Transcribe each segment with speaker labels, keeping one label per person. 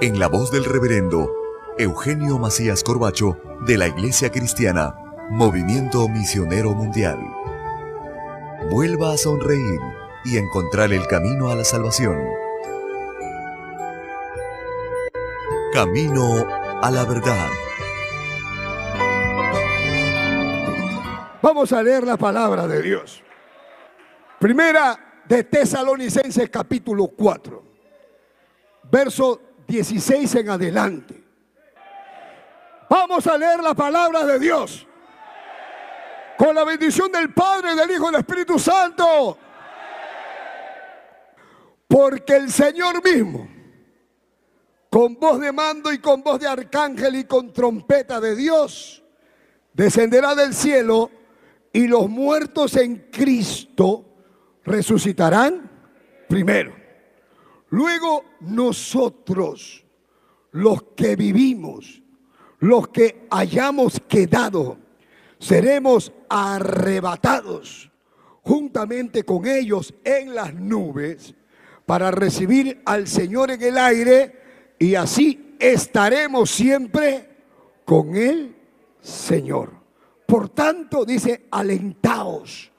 Speaker 1: en la voz del reverendo Eugenio Macías Corbacho de la Iglesia Cristiana, Movimiento Misionero Mundial. Vuelva a sonreír y encontrar el camino a la salvación. Camino a la verdad.
Speaker 2: Vamos a leer la palabra de Dios. Primera de Tesalonicenses capítulo 4, verso 16 en adelante. Vamos a leer la palabra de Dios. Con la bendición del Padre, del Hijo y del Espíritu Santo. Porque el Señor mismo, con voz de mando y con voz de arcángel y con trompeta de Dios, descenderá del cielo y los muertos en Cristo resucitarán primero. Luego nosotros, los que vivimos, los que hayamos quedado, seremos arrebatados juntamente con ellos en las nubes para recibir al Señor en el aire y así estaremos siempre con el Señor. Por tanto, dice, alentaos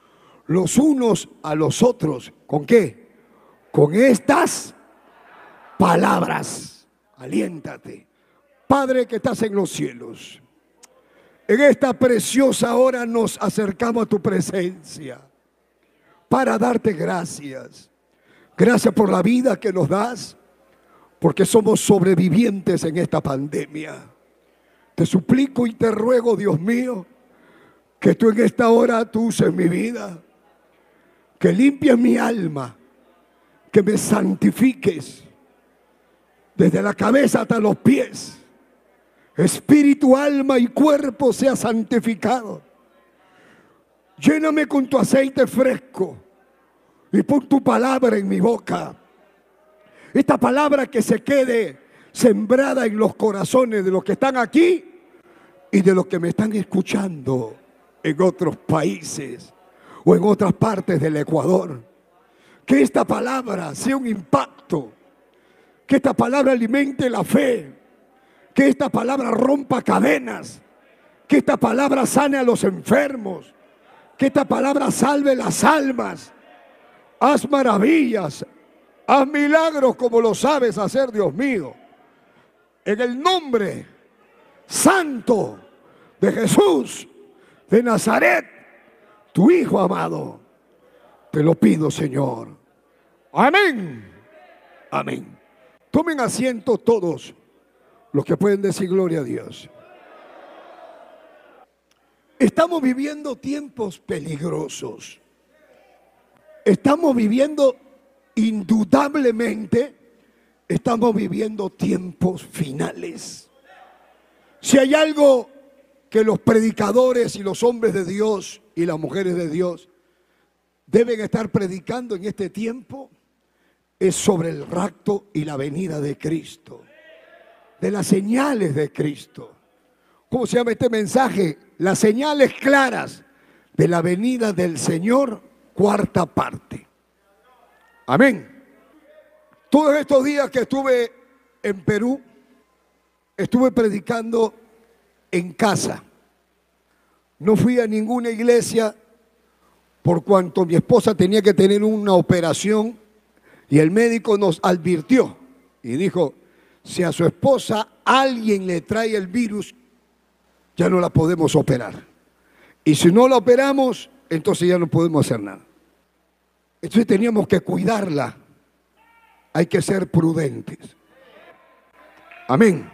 Speaker 2: los unos a los otros. ¿Con qué? Con estas palabras. Aliéntate. Padre que estás en los cielos. En esta preciosa hora nos acercamos a tu presencia para darte gracias. Gracias por la vida que nos das, porque somos sobrevivientes en esta pandemia. Te suplico y te ruego, Dios mío, que tú en esta hora tú uses mi vida, que limpies mi alma, que me santifiques desde la cabeza hasta los pies espíritu, alma y cuerpo sea santificado. Lléname con tu aceite fresco y pon tu palabra en mi boca. Esta palabra que se quede sembrada en los corazones de los que están aquí y de los que me están escuchando en otros países o en otras partes del Ecuador. Que esta palabra sea un impacto, que esta palabra alimente la fe, que esta palabra rompa cadenas, que esta palabra sane a los enfermos, que esta palabra salve las almas. Haz maravillas, haz milagros como lo sabes hacer, Dios mío. En el nombre santo de Jesús de Nazaret, tu Hijo amado, te lo pido, Señor. Amén. Amén. Tomen asiento todos. Los que pueden decir gloria a Dios. Estamos viviendo tiempos peligrosos. Estamos viviendo indudablemente, estamos viviendo tiempos finales. Si hay algo que los predicadores y los hombres de Dios y las mujeres de Dios deben estar predicando en este tiempo, es sobre el rapto y la venida de Cristo de las señales de Cristo. ¿Cómo se llama este mensaje? Las señales claras de la venida del Señor, cuarta parte. Amén. Todos estos días que estuve en Perú, estuve predicando en casa. No fui a ninguna iglesia por cuanto mi esposa tenía que tener una operación y el médico nos advirtió y dijo, si a su esposa alguien le trae el virus, ya no la podemos operar. Y si no la operamos, entonces ya no podemos hacer nada. Entonces teníamos que cuidarla. Hay que ser prudentes. Amén.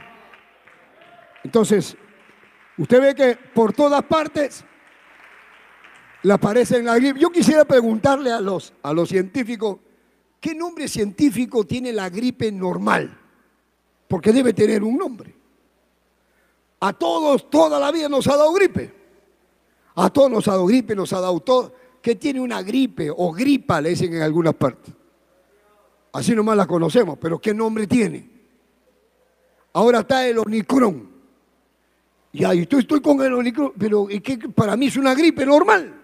Speaker 2: Entonces, usted ve que por todas partes le aparece en la gripe. Yo quisiera preguntarle a los, a los científicos, ¿qué nombre científico tiene la gripe normal? porque debe tener un nombre. A todos toda la vida nos ha dado gripe. A todos nos ha dado gripe, nos ha dado todo. Que tiene una gripe o gripa, le dicen en algunas partes. Así nomás la conocemos, pero ¿qué nombre tiene? Ahora está el Omicron. Y ahí estoy, estoy con el Omicron, pero es que para mí es una gripe normal.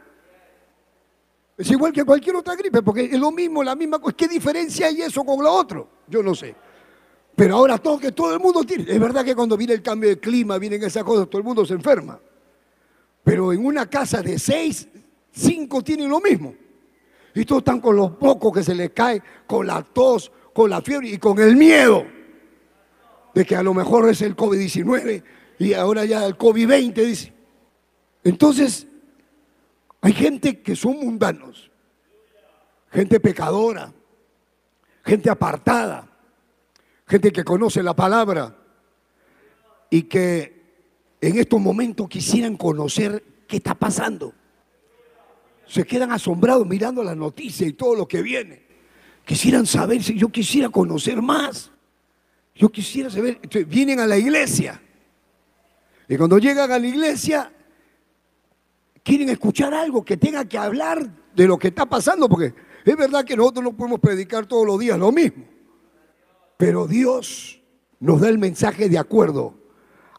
Speaker 2: Es igual que cualquier otra gripe, porque es lo mismo, la misma cosa. ¿Qué diferencia hay eso con lo otro? Yo no sé. Pero ahora todo que todo el mundo tiene. Es verdad que cuando viene el cambio de clima, vienen esas cosas, todo el mundo se enferma. Pero en una casa de seis, cinco tienen lo mismo. Y todos están con los pocos que se les cae, con la tos, con la fiebre y con el miedo de que a lo mejor es el COVID-19 y ahora ya el COVID-20, dice. Entonces, hay gente que son mundanos, gente pecadora, gente apartada, gente que conoce la palabra y que en estos momentos quisieran conocer qué está pasando. Se quedan asombrados mirando la noticia y todo lo que viene. Quisieran saber si yo quisiera conocer más. Yo quisiera saber, vienen a la iglesia. Y cuando llegan a la iglesia, quieren escuchar algo que tenga que hablar de lo que está pasando, porque es verdad que nosotros no podemos predicar todos los días lo mismo, pero Dios nos da el mensaje de acuerdo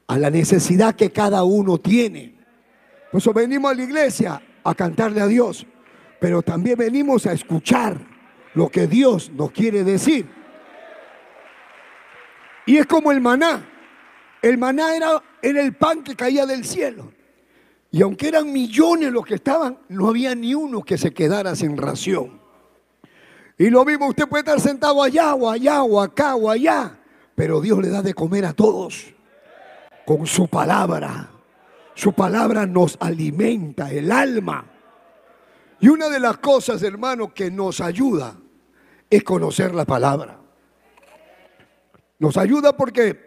Speaker 2: a la necesidad que cada uno tiene. Por eso venimos a la iglesia a cantarle a Dios, pero también venimos a escuchar lo que Dios nos quiere decir. Y es como el maná. El maná era, era el pan que caía del cielo. Y aunque eran millones los que estaban, no había ni uno que se quedara sin ración. Y lo mismo, usted puede estar sentado allá o allá o acá o allá, pero Dios le da de comer a todos con su palabra. Su palabra nos alimenta el alma. Y una de las cosas, hermano, que nos ayuda es conocer la palabra. Nos ayuda porque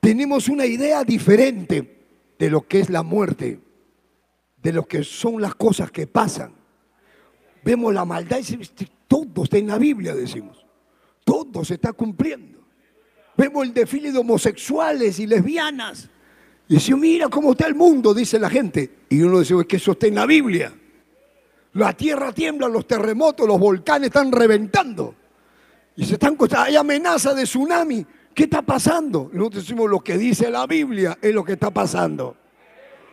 Speaker 2: tenemos una idea diferente de lo que es la muerte, de lo que son las cosas que pasan. Vemos la maldad y todo está en la Biblia, decimos. Todo se está cumpliendo. Vemos el desfile de homosexuales y lesbianas. Y decimos, mira cómo está el mundo, dice la gente. Y uno dice, es que eso está en la Biblia. La tierra tiembla, los terremotos, los volcanes están reventando. Y se están, hay amenaza de tsunami. ¿Qué está pasando? Nosotros decimos lo que dice la Biblia es lo que está pasando.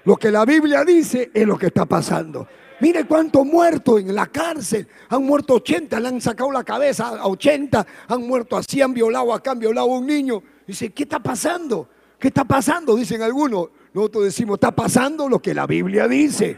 Speaker 2: Lo que la Biblia dice es lo que está pasando. Mire cuántos muertos en la cárcel. Han muerto 80, le han sacado la cabeza a 80, han muerto así, han violado acá, han violado a un niño. Dice, ¿qué está pasando? ¿Qué está pasando? Dicen algunos. Nosotros decimos, está pasando lo que la Biblia dice.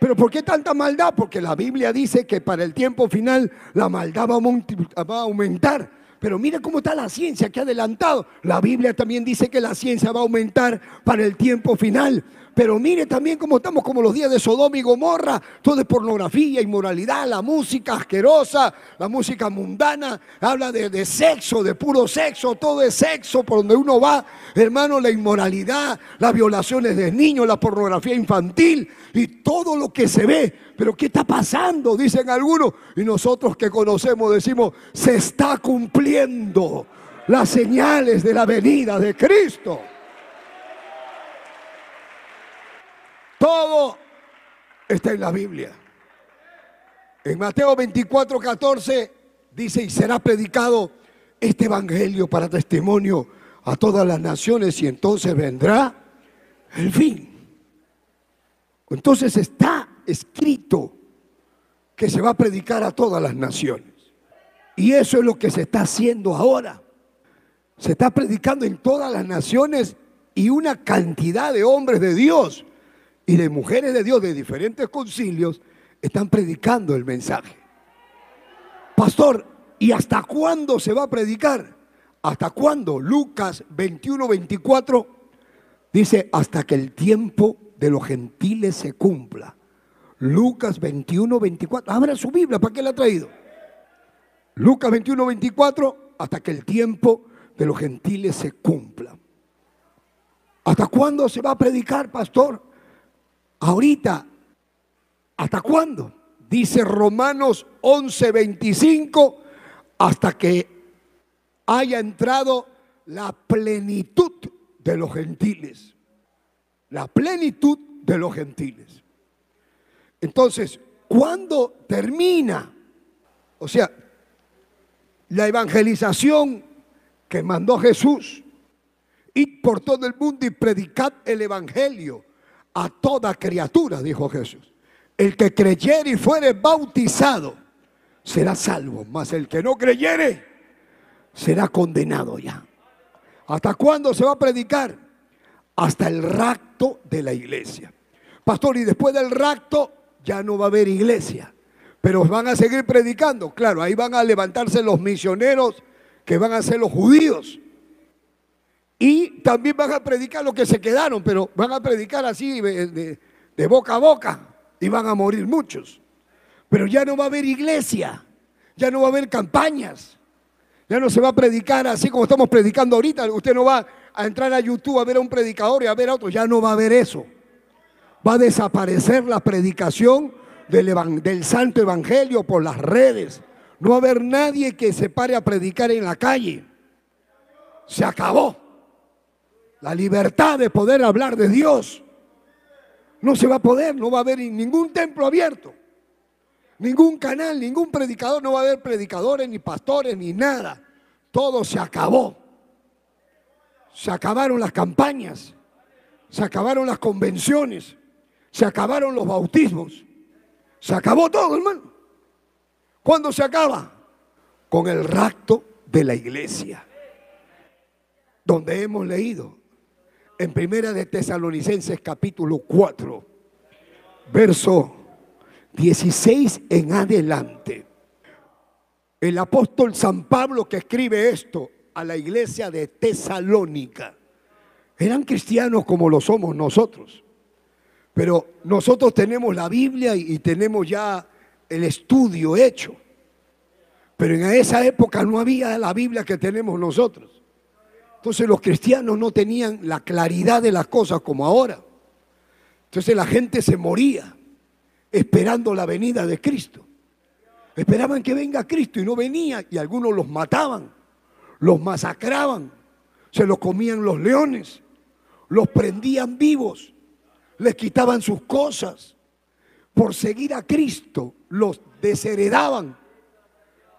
Speaker 2: Pero ¿por qué tanta maldad? Porque la Biblia dice que para el tiempo final la maldad va a aumentar. Pero mire cómo está la ciencia que ha adelantado. La Biblia también dice que la ciencia va a aumentar para el tiempo final. Pero mire también cómo estamos como los días de Sodoma y Gomorra, todo es pornografía, inmoralidad, la música asquerosa, la música mundana, habla de, de, sexo, de puro sexo, todo es sexo por donde uno va, hermano, la inmoralidad, las violaciones de niños, la pornografía infantil y todo lo que se ve. Pero ¿qué está pasando? Dicen algunos. Y nosotros que conocemos decimos, se está cumpliendo las señales de la venida de Cristo. Todo está en la Biblia. En Mateo 24, 14 dice, y será predicado este evangelio para testimonio a todas las naciones y entonces vendrá el fin. Entonces está escrito que se va a predicar a todas las naciones. Y eso es lo que se está haciendo ahora. Se está predicando en todas las naciones y una cantidad de hombres de Dios y de mujeres de Dios de diferentes concilios están predicando el mensaje. Pastor, ¿y hasta cuándo se va a predicar? ¿Hasta cuándo? Lucas 21, 24 dice, hasta que el tiempo de los gentiles se cumpla. Lucas 21, 24. Abra su Biblia, ¿para qué la ha traído? Lucas 21, 24, hasta que el tiempo de los gentiles se cumpla. ¿Hasta cuándo se va a predicar, pastor? Ahorita, ¿hasta cuándo? Dice Romanos 11:25, hasta que haya entrado la plenitud de los gentiles. La plenitud de los gentiles. Entonces, ¿cuándo termina? O sea, la evangelización que mandó Jesús. y por todo el mundo y predicad el evangelio a toda criatura, dijo Jesús. El que creyere y fuere bautizado será salvo, mas el que no creyere será condenado ya. ¿Hasta cuándo se va a predicar? Hasta el rapto de la iglesia. Pastor, y después del rapto ya no va a haber iglesia, pero van a seguir predicando. Claro, ahí van a levantarse los misioneros que van a ser los judíos. Y también van a predicar los que se quedaron, pero van a predicar así de, boca a boca y van a morir muchos. Pero ya no va a haber iglesia, ya no va a haber campañas, ya no se va a predicar así como estamos predicando ahorita. Usted no va a entrar a YouTube a ver a un predicador y a ver a otro, ya no va a haber eso. Va a desaparecer la predicación del, del santo evangelio por las redes. No va a haber nadie que se pare a predicar en la calle. Se acabó. La libertad de poder hablar de Dios. No se va a poder, no va a haber ningún templo abierto. Ningún canal, ningún predicador, no va a haber predicadores, ni pastores, ni nada. Todo se acabó. Se acabaron las campañas, se acabaron las convenciones, se acabaron los bautismos, se acabó todo, hermano. ¿Cuándo se acaba? Con el rapto de la iglesia, donde hemos leído en Primera de Tesalonicenses capítulo 4, verso 16 en adelante. El apóstol San Pablo que escribe esto a la iglesia de Tesalónica, eran cristianos como lo somos nosotros, pero nosotros tenemos la Biblia y tenemos ya el estudio hecho. Pero en esa época no había la Biblia que tenemos nosotros. Entonces los cristianos no tenían la claridad de las cosas como ahora. Entonces la gente se moría esperando la venida de Cristo. Esperaban que venga Cristo y no venía y algunos los mataban, los masacraban, se los comían los leones, los prendían vivos, les quitaban sus cosas. Por seguir a Cristo los desheredaban,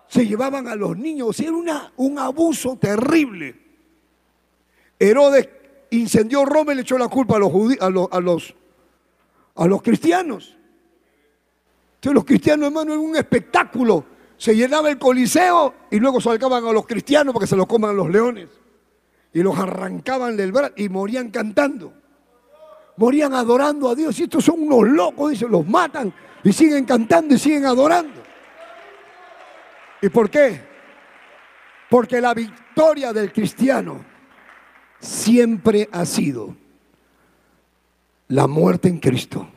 Speaker 2: se llevaban a los niños, era una, un abuso terrible. Herodes incendió Roma y le echó la culpa a los, a los, a los, a los cristianos. Entonces los cristianos, hermano, en un espectáculo. Se llenaba el coliseo y luego sacaban a los cristianos para que se los coman los leones. Y los arrancaban del brazo y morían cantando. Morían adorando a Dios. Y estos son unos locos, dice, los matan y siguen cantando y siguen adorando. ¿Y por qué? Porque la victoria del cristiano siempre ha sido la muerte en Cristo.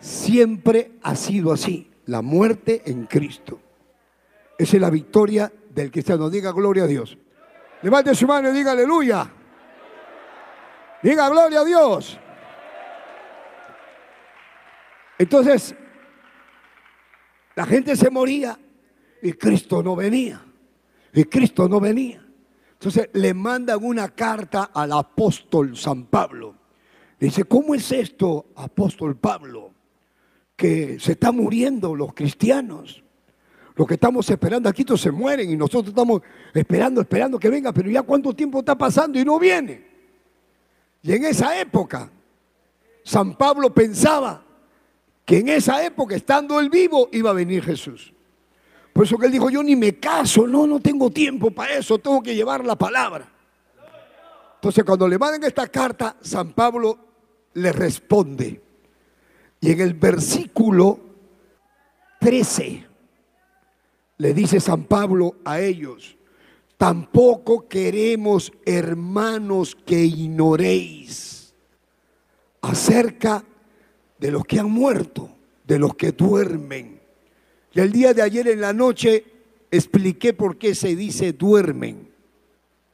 Speaker 2: Siempre ha sido así, la muerte en Cristo. Esa es la victoria del cristiano. Diga gloria a Dios. Levante su mano y diga aleluya. Diga gloria a Dios. Entonces, la gente se moría y Cristo no venía. Y Cristo no venía. Entonces le mandan una carta al apóstol San Pablo. Dice, ¿cómo es esto, apóstol Pablo? que se están muriendo los cristianos. Los que estamos esperando aquí se mueren y nosotros estamos esperando, esperando que venga, pero ya cuánto tiempo está pasando y no viene. Y en esa época, San Pablo pensaba que en esa época, estando él vivo, iba a venir Jesús. Por eso que él dijo, yo ni me caso, no, no tengo tiempo para eso, tengo que llevar la palabra. Entonces cuando le mandan esta carta, San Pablo le responde. Y en el versículo 13 le dice San Pablo a ellos, tampoco queremos, hermanos, que ignoréis acerca de los que han muerto, de los que duermen. Y el día de ayer en la noche expliqué por qué se dice duermen.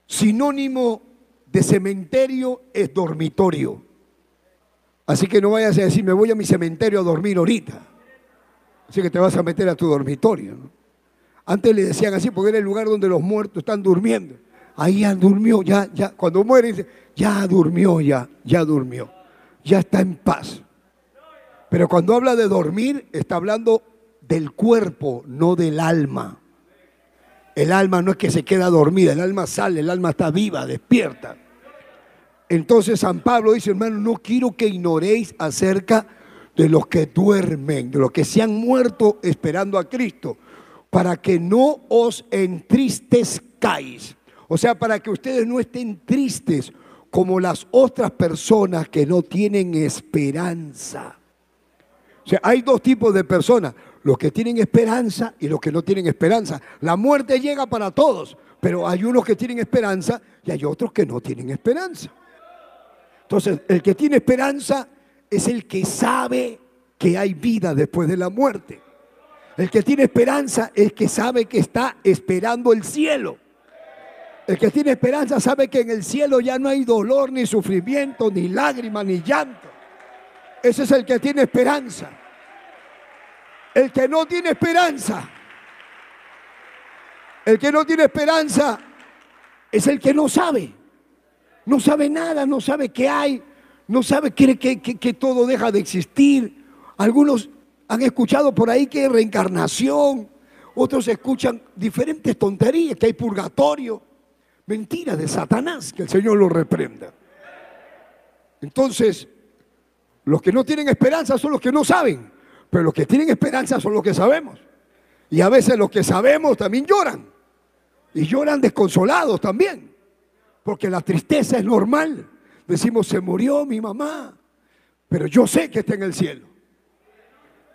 Speaker 2: Sinónimo de cementerio es dormitorio. Así que no vayas a decir, me voy a mi cementerio a dormir ahorita. Así que te vas a meter a tu dormitorio. Antes le decían así porque era el lugar donde los muertos están durmiendo. ahí ya durmió, ya, ya, cuando muere dice, ya durmió, ya, ya durmió, ya está en paz. Pero cuando habla de dormir, está hablando del cuerpo, no del alma. El alma no es que se queda dormida, el alma sale, el alma está viva, despierta. Entonces San Pablo dice, hermano, no quiero que ignoréis acerca de los que duermen, de los que se han muerto esperando a Cristo, para que no os entristezcáis. O sea, para que ustedes no estén tristes como las otras personas que no tienen esperanza. O sea, hay dos tipos de personas, los que tienen esperanza y los que no tienen esperanza. La muerte llega para todos, pero hay unos que tienen esperanza y hay otros que no tienen esperanza. Entonces, el que tiene esperanza es el que sabe que hay vida después de la muerte. El que tiene esperanza es que sabe que está esperando el cielo. El que tiene esperanza sabe que en el cielo ya no hay dolor, ni sufrimiento, ni lágrima, ni llanto. Ese es el que tiene esperanza. El que no tiene esperanza, el que no tiene esperanza es el que no sabe no sabe nada, no sabe qué hay, no sabe, que, que, todo deja de existir. Algunos han escuchado por ahí que hay reencarnación, otros escuchan diferentes tonterías, que hay purgatorio. Mentira de Satanás, que el Señor lo reprenda. Entonces, los que no tienen esperanza son los que no saben, pero los que tienen esperanza son los que sabemos. Y a veces los que sabemos también lloran. Y lloran desconsolados también porque la tristeza es normal. Decimos, se murió mi mamá, pero yo sé que está en el cielo.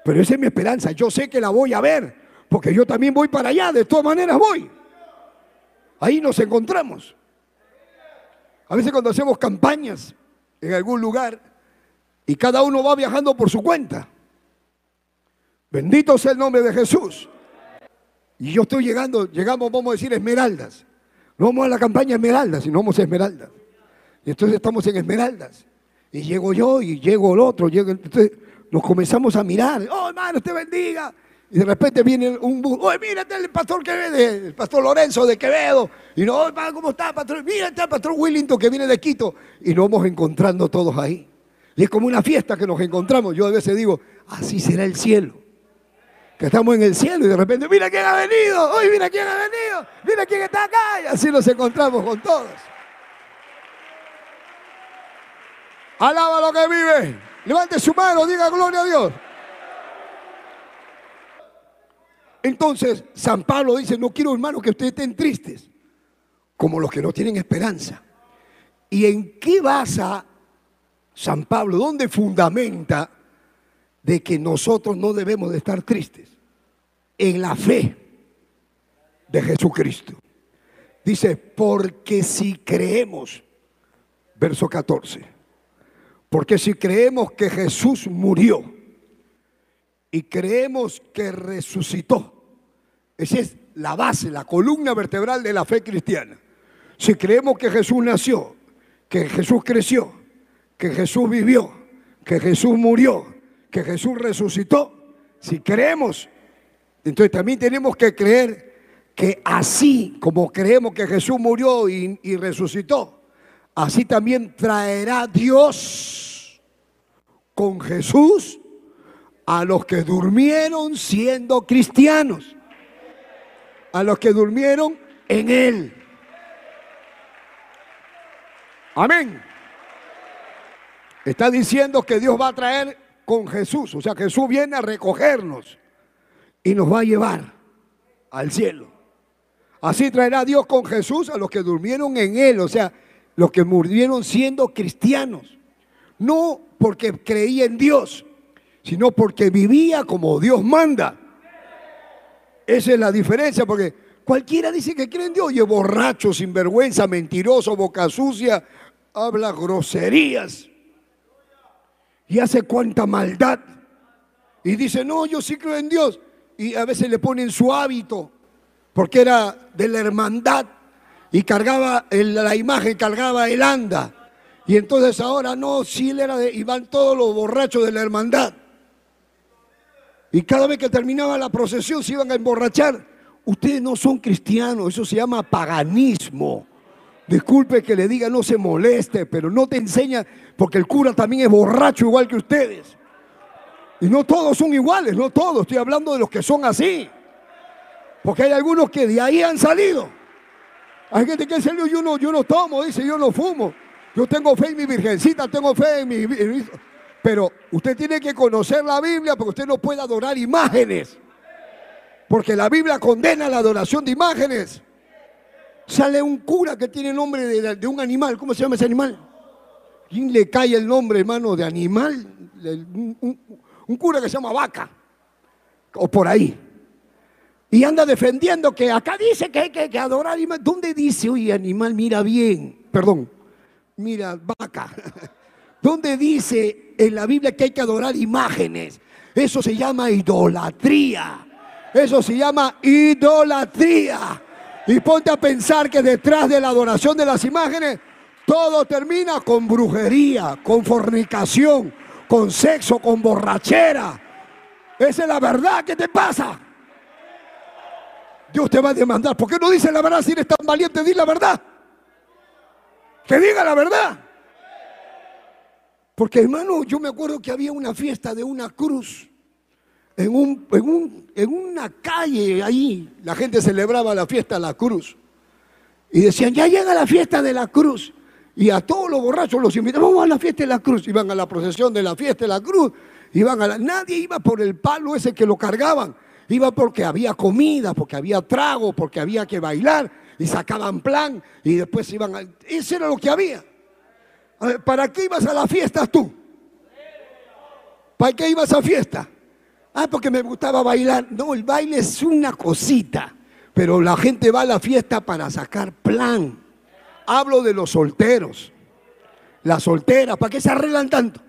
Speaker 2: Pero esa es mi esperanza, yo sé que la voy a ver, porque yo también voy para allá, de todas maneras voy. Ahí nos encontramos. A veces cuando hacemos campañas en algún lugar y cada uno va viajando por su cuenta. Bendito sea el nombre de Jesús. Y yo estoy llegando, llegamos, vamos a decir, esmeraldas. No vamos a la campaña Esmeraldas, sino vamos a Esmeraldas. Y entonces estamos en Esmeraldas. Y llego yo y llego el otro. entonces nos comenzamos a mirar. Oh, hermano, te bendiga. Y de repente viene un bus. Oye, mírate el pastor Quevedo, el pastor Lorenzo de Quevedo. Y no, hermano, ¿cómo está, pastor? Mírate el pastor Willington que viene de Quito. Y nos vamos encontrando todos ahí. Y es como una fiesta que nos encontramos. Yo a veces digo, así será el cielo que estamos en el cielo y de repente, mira quién ha venido, hoy mira quién ha venido, mira quién está acá, y así nos encontramos con todos. Alaba lo que vive, levante su mano, diga gloria a Dios. Entonces, San Pablo dice, no quiero hermanos que ustedes estén tristes, como los que no tienen esperanza. ¿Y en qué basa San Pablo? ¿Dónde fundamenta de que nosotros no debemos de estar tristes en la fe de Jesucristo. Dice, porque si creemos, verso 14, porque si creemos que Jesús murió y creemos que resucitó, esa es la base, la columna vertebral de la fe cristiana. Si creemos que Jesús nació, que Jesús creció, que Jesús vivió, que Jesús murió, que Jesús resucitó, si creemos, entonces también tenemos que creer que así como creemos que Jesús murió y, resucitó, así también traerá Dios con Jesús a los que durmieron siendo cristianos, a los que durmieron en Él. Amén. Está diciendo que Dios va a traer con Jesús. O sea, Jesús viene a recogernos y nos va a llevar al cielo. Así traerá Dios con Jesús a los que durmieron en Él, o sea, los que murieron siendo cristianos. No porque creía en Dios, sino porque vivía como Dios manda. Esa es la diferencia, porque cualquiera dice que cree en Dios y es borracho, sinvergüenza, mentiroso, boca sucia, habla groserías y hace cuanta maldad. Y dice, no, yo sí creo en Dios. Y a veces le ponen su hábito, porque era de la hermandad y cargaba la imagen, cargaba el anda. Y entonces ahora no, sí él era de, y van todos los borrachos de la hermandad. Y cada vez que terminaba la procesión se iban a emborrachar. Ustedes no son cristianos, eso se llama paganismo. Disculpe que le diga, no se moleste, pero no te enseña, porque el cura también es borracho igual que ustedes. Y no todos son iguales, no todos, estoy hablando de los que son así. Porque hay algunos que de ahí han salido. Hay gente que salió, yo no, yo no tomo, dice, yo no fumo. Yo tengo fe en mi virgencita, tengo fe en mi... Pero usted tiene que conocer la Biblia porque usted no puede adorar imágenes. Porque la Biblia condena la adoración de imágenes. Sale un cura que tiene nombre de, un animal. ¿Cómo se llama ese animal? ¿Quién le cae el nombre, hermano, de animal? Un, cura que se llama vaca. O por ahí. Y anda defendiendo que acá dice que hay que, adorar animal. ¿Dónde dice, oye, animal, mira bien? Perdón, mira, vaca. ¿Dónde dice en la Biblia que hay que adorar imágenes? Eso se llama idolatría. Eso se llama idolatría. Y ponte a pensar que detrás de la adoración de las imágenes, todo termina con brujería, con fornicación, con sexo, con borrachera. Esa es la verdad. ¿Qué te pasa? Dios te va a demandar. ¿Por qué no dice la verdad si eres tan valiente? Di la verdad. Que diga la verdad. Porque hermano, yo me acuerdo que había una fiesta de una cruz en, un, en, una calle ahí, la gente celebraba la fiesta de la cruz. Y decían, ya llega la fiesta de la cruz. Y a todos los borrachos los invitaban, vamos a la fiesta de la cruz. Iban a la procesión de la fiesta de la cruz. Iban a Nadie iba por el palo ese que lo cargaban. Iba porque había comida, porque había trago, porque había que bailar. Y sacaban plan y después iban a... Eso era lo que había. ¿Para qué ibas a la fiesta tú? ¿Para qué ibas a fiesta? Ah, porque me gustaba bailar. No, el baile es una cosita. Pero la gente va a la fiesta para sacar plan. Hablo de los solteros. Las solteras, ¿para qué se arreglan tanto?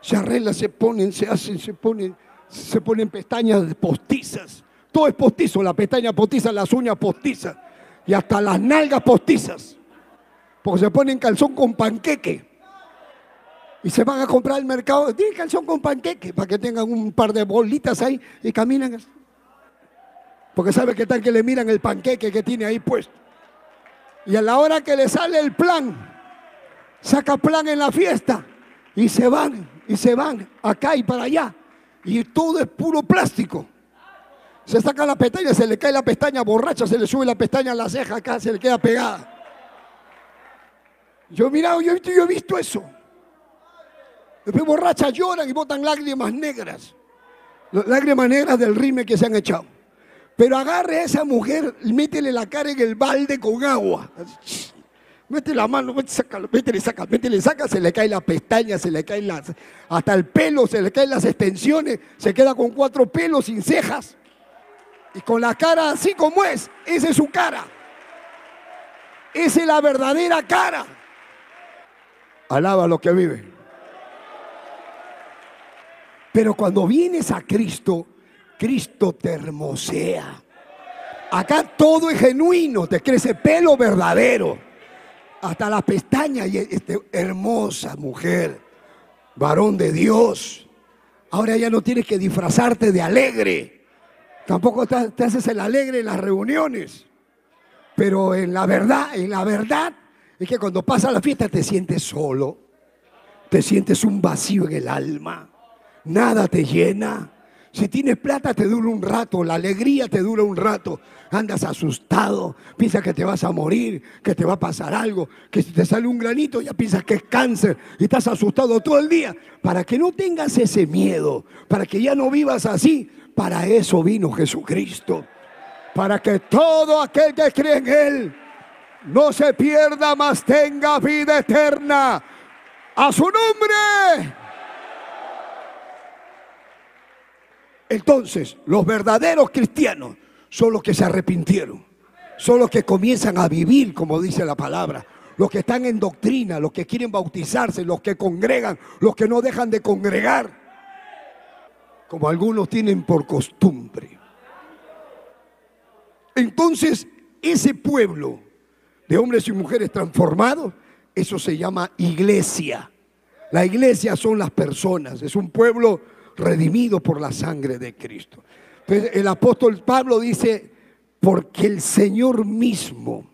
Speaker 2: Se arreglan, se ponen, se hacen, se ponen, se ponen pestañas postizas. Todo es postizo, la pestaña postiza, las uñas postizas y hasta las nalgas postizas. Porque se ponen calzón con panqueque y se van a comprar al mercado, tienen calzón con panqueque para que tengan un par de bolitas ahí y caminan. Porque sabe que tal que le miran el panqueque que tiene ahí puesto. Y a la hora que le sale el plan, saca plan en la fiesta y se van, y se van acá y para allá. Y todo es puro plástico. Se saca la pestaña, se le cae la pestaña borracha, se le sube la pestaña a la ceja acá, se le queda pegada. Yo he mirado, yo he visto eso. Después borrachas lloran y botan lágrimas negras. Lágrimas negras del rime que se han echado. Pero agarre a esa mujer y métele la cara en el balde con agua. Mete la mano, métele, métele, saca, métele, saca, se le cae la pestaña, se le cae las, hasta el pelo, se le caen las extensiones, se queda con cuatro pelos sin cejas. Y con la cara así como es, esa es su cara. Esa es la verdadera cara. Alaba lo que vive. Pero cuando vienes a Cristo, Cristo te hermosea. Acá todo es genuino, te crece pelo verdadero. Hasta la pestaña y este, hermosa mujer, varón de Dios. Ahora ya no tienes que disfrazarte de alegre. Tampoco te, te haces el alegre en las reuniones. Pero en la verdad, en la verdad, es que cuando pasa la fiesta te sientes solo. Te sientes un vacío en el alma nada te llena. Si tienes plata te dura un rato, la alegría te dura un rato. Andas asustado, piensas que te vas a morir, que te va a pasar algo, que si te sale un granito ya piensas que es cáncer y estás asustado todo el día. Para que no tengas ese miedo, para que ya no vivas así, para eso vino Jesucristo. Para que todo aquel que cree en Él no se pierda, mas tenga vida eterna. A su nombre. Entonces, los verdaderos cristianos son los que se arrepintieron, son los que comienzan a vivir, como dice la palabra, los que están en doctrina, los que quieren bautizarse, los que congregan, los que no dejan de congregar, como algunos tienen por costumbre. Entonces, ese pueblo de hombres y mujeres transformados, eso se llama iglesia. La iglesia son las personas, es un pueblo redimido por la sangre de Cristo. Entonces el apóstol Pablo dice, porque el Señor mismo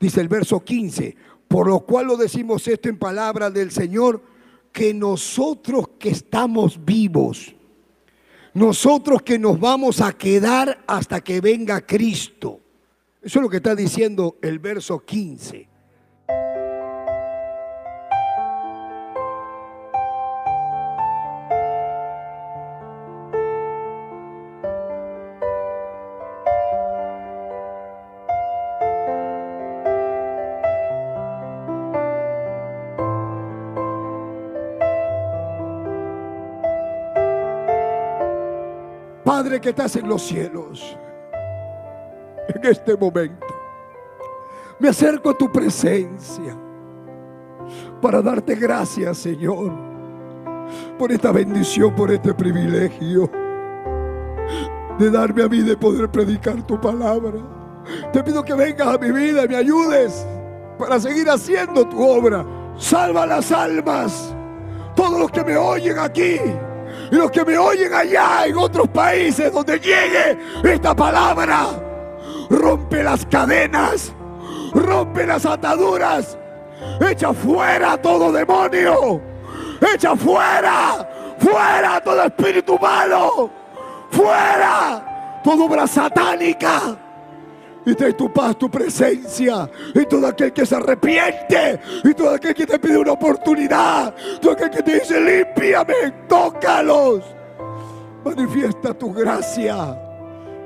Speaker 2: Dice el verso 15, por lo cual lo decimos esto en palabra del Señor, que nosotros que estamos vivos, nosotros que nos vamos a quedar hasta que venga Cristo. Eso es lo que está diciendo el verso 15. Que estás en los cielos, en este momento, me acerco a tu presencia para darte gracias, Señor, por esta bendición, por este privilegio de darme a mí de poder predicar tu palabra. Te pido que vengas a mi vida y me ayudes para seguir haciendo tu obra. Salva las almas, todos los que me oyen aquí y los que me oyen allá en otros países donde llegue esta palabra, rompe las cadenas, rompe las ataduras, echa fuera todo demonio, echa fuera, fuera todo espíritu malo, fuera toda obra satánica y trae tu paz, tu presencia. Y todo aquel que se arrepiente. Y todo aquel que te pide una oportunidad. Todo aquel que te dice, límpiame, tócalos. Manifiesta tu gracia.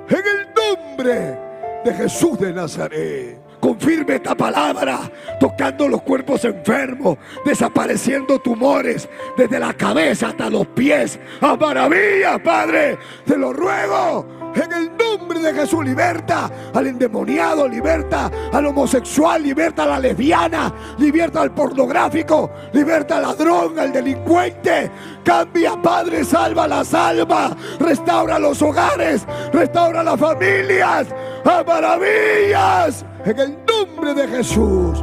Speaker 2: En el nombre de Jesús de Nazaret. Confirme esta palabra, tocando los cuerpos enfermos, desapareciendo tumores desde la cabeza hasta los pies. A maravillas, Padre, te lo ruego en el nombre de Jesús, liberta al endemoniado, liberta al homosexual, liberta a la lesbiana, liberta al pornográfico, liberta al ladrón, al delincuente. Cambia, Padre, salva las almas, restaura los hogares, restaura las familias. ¡A maravillas! En el nombre de Jesús.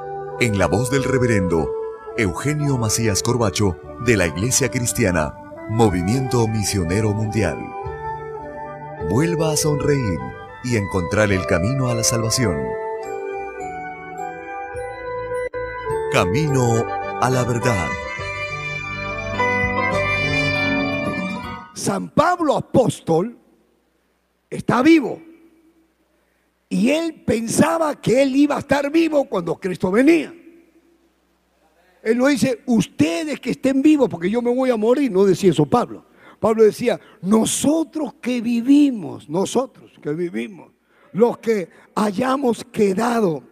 Speaker 1: en la voz del reverendo Eugenio Macías Corbacho de la Iglesia Cristiana, Movimiento Misionero Mundial. Vuelva a sonreír y encontrar el camino a la salvación. Camino a la verdad.
Speaker 2: San Pablo apóstol está vivo. Y él pensaba que él iba a estar vivo cuando Cristo venía. Él no dice, ustedes que estén vivos, porque yo me voy a morir, no decía eso Pablo. Pablo decía, nosotros que vivimos, nosotros que vivimos, los que hayamos quedado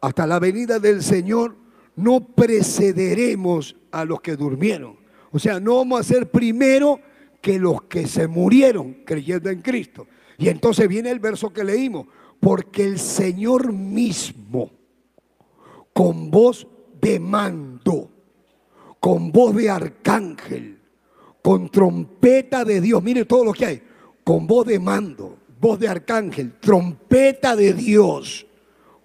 Speaker 2: hasta la venida del Señor, no precederemos a los que durmieron. O sea, no vamos a ser primero que los que se murieron creyendo en Cristo. Y entonces viene el verso que leímos, porque el Señor mismo, con voz de mando, con voz de arcángel, con trompeta de Dios, mire todo lo que hay, con voz de mando, voz de arcángel, trompeta de Dios,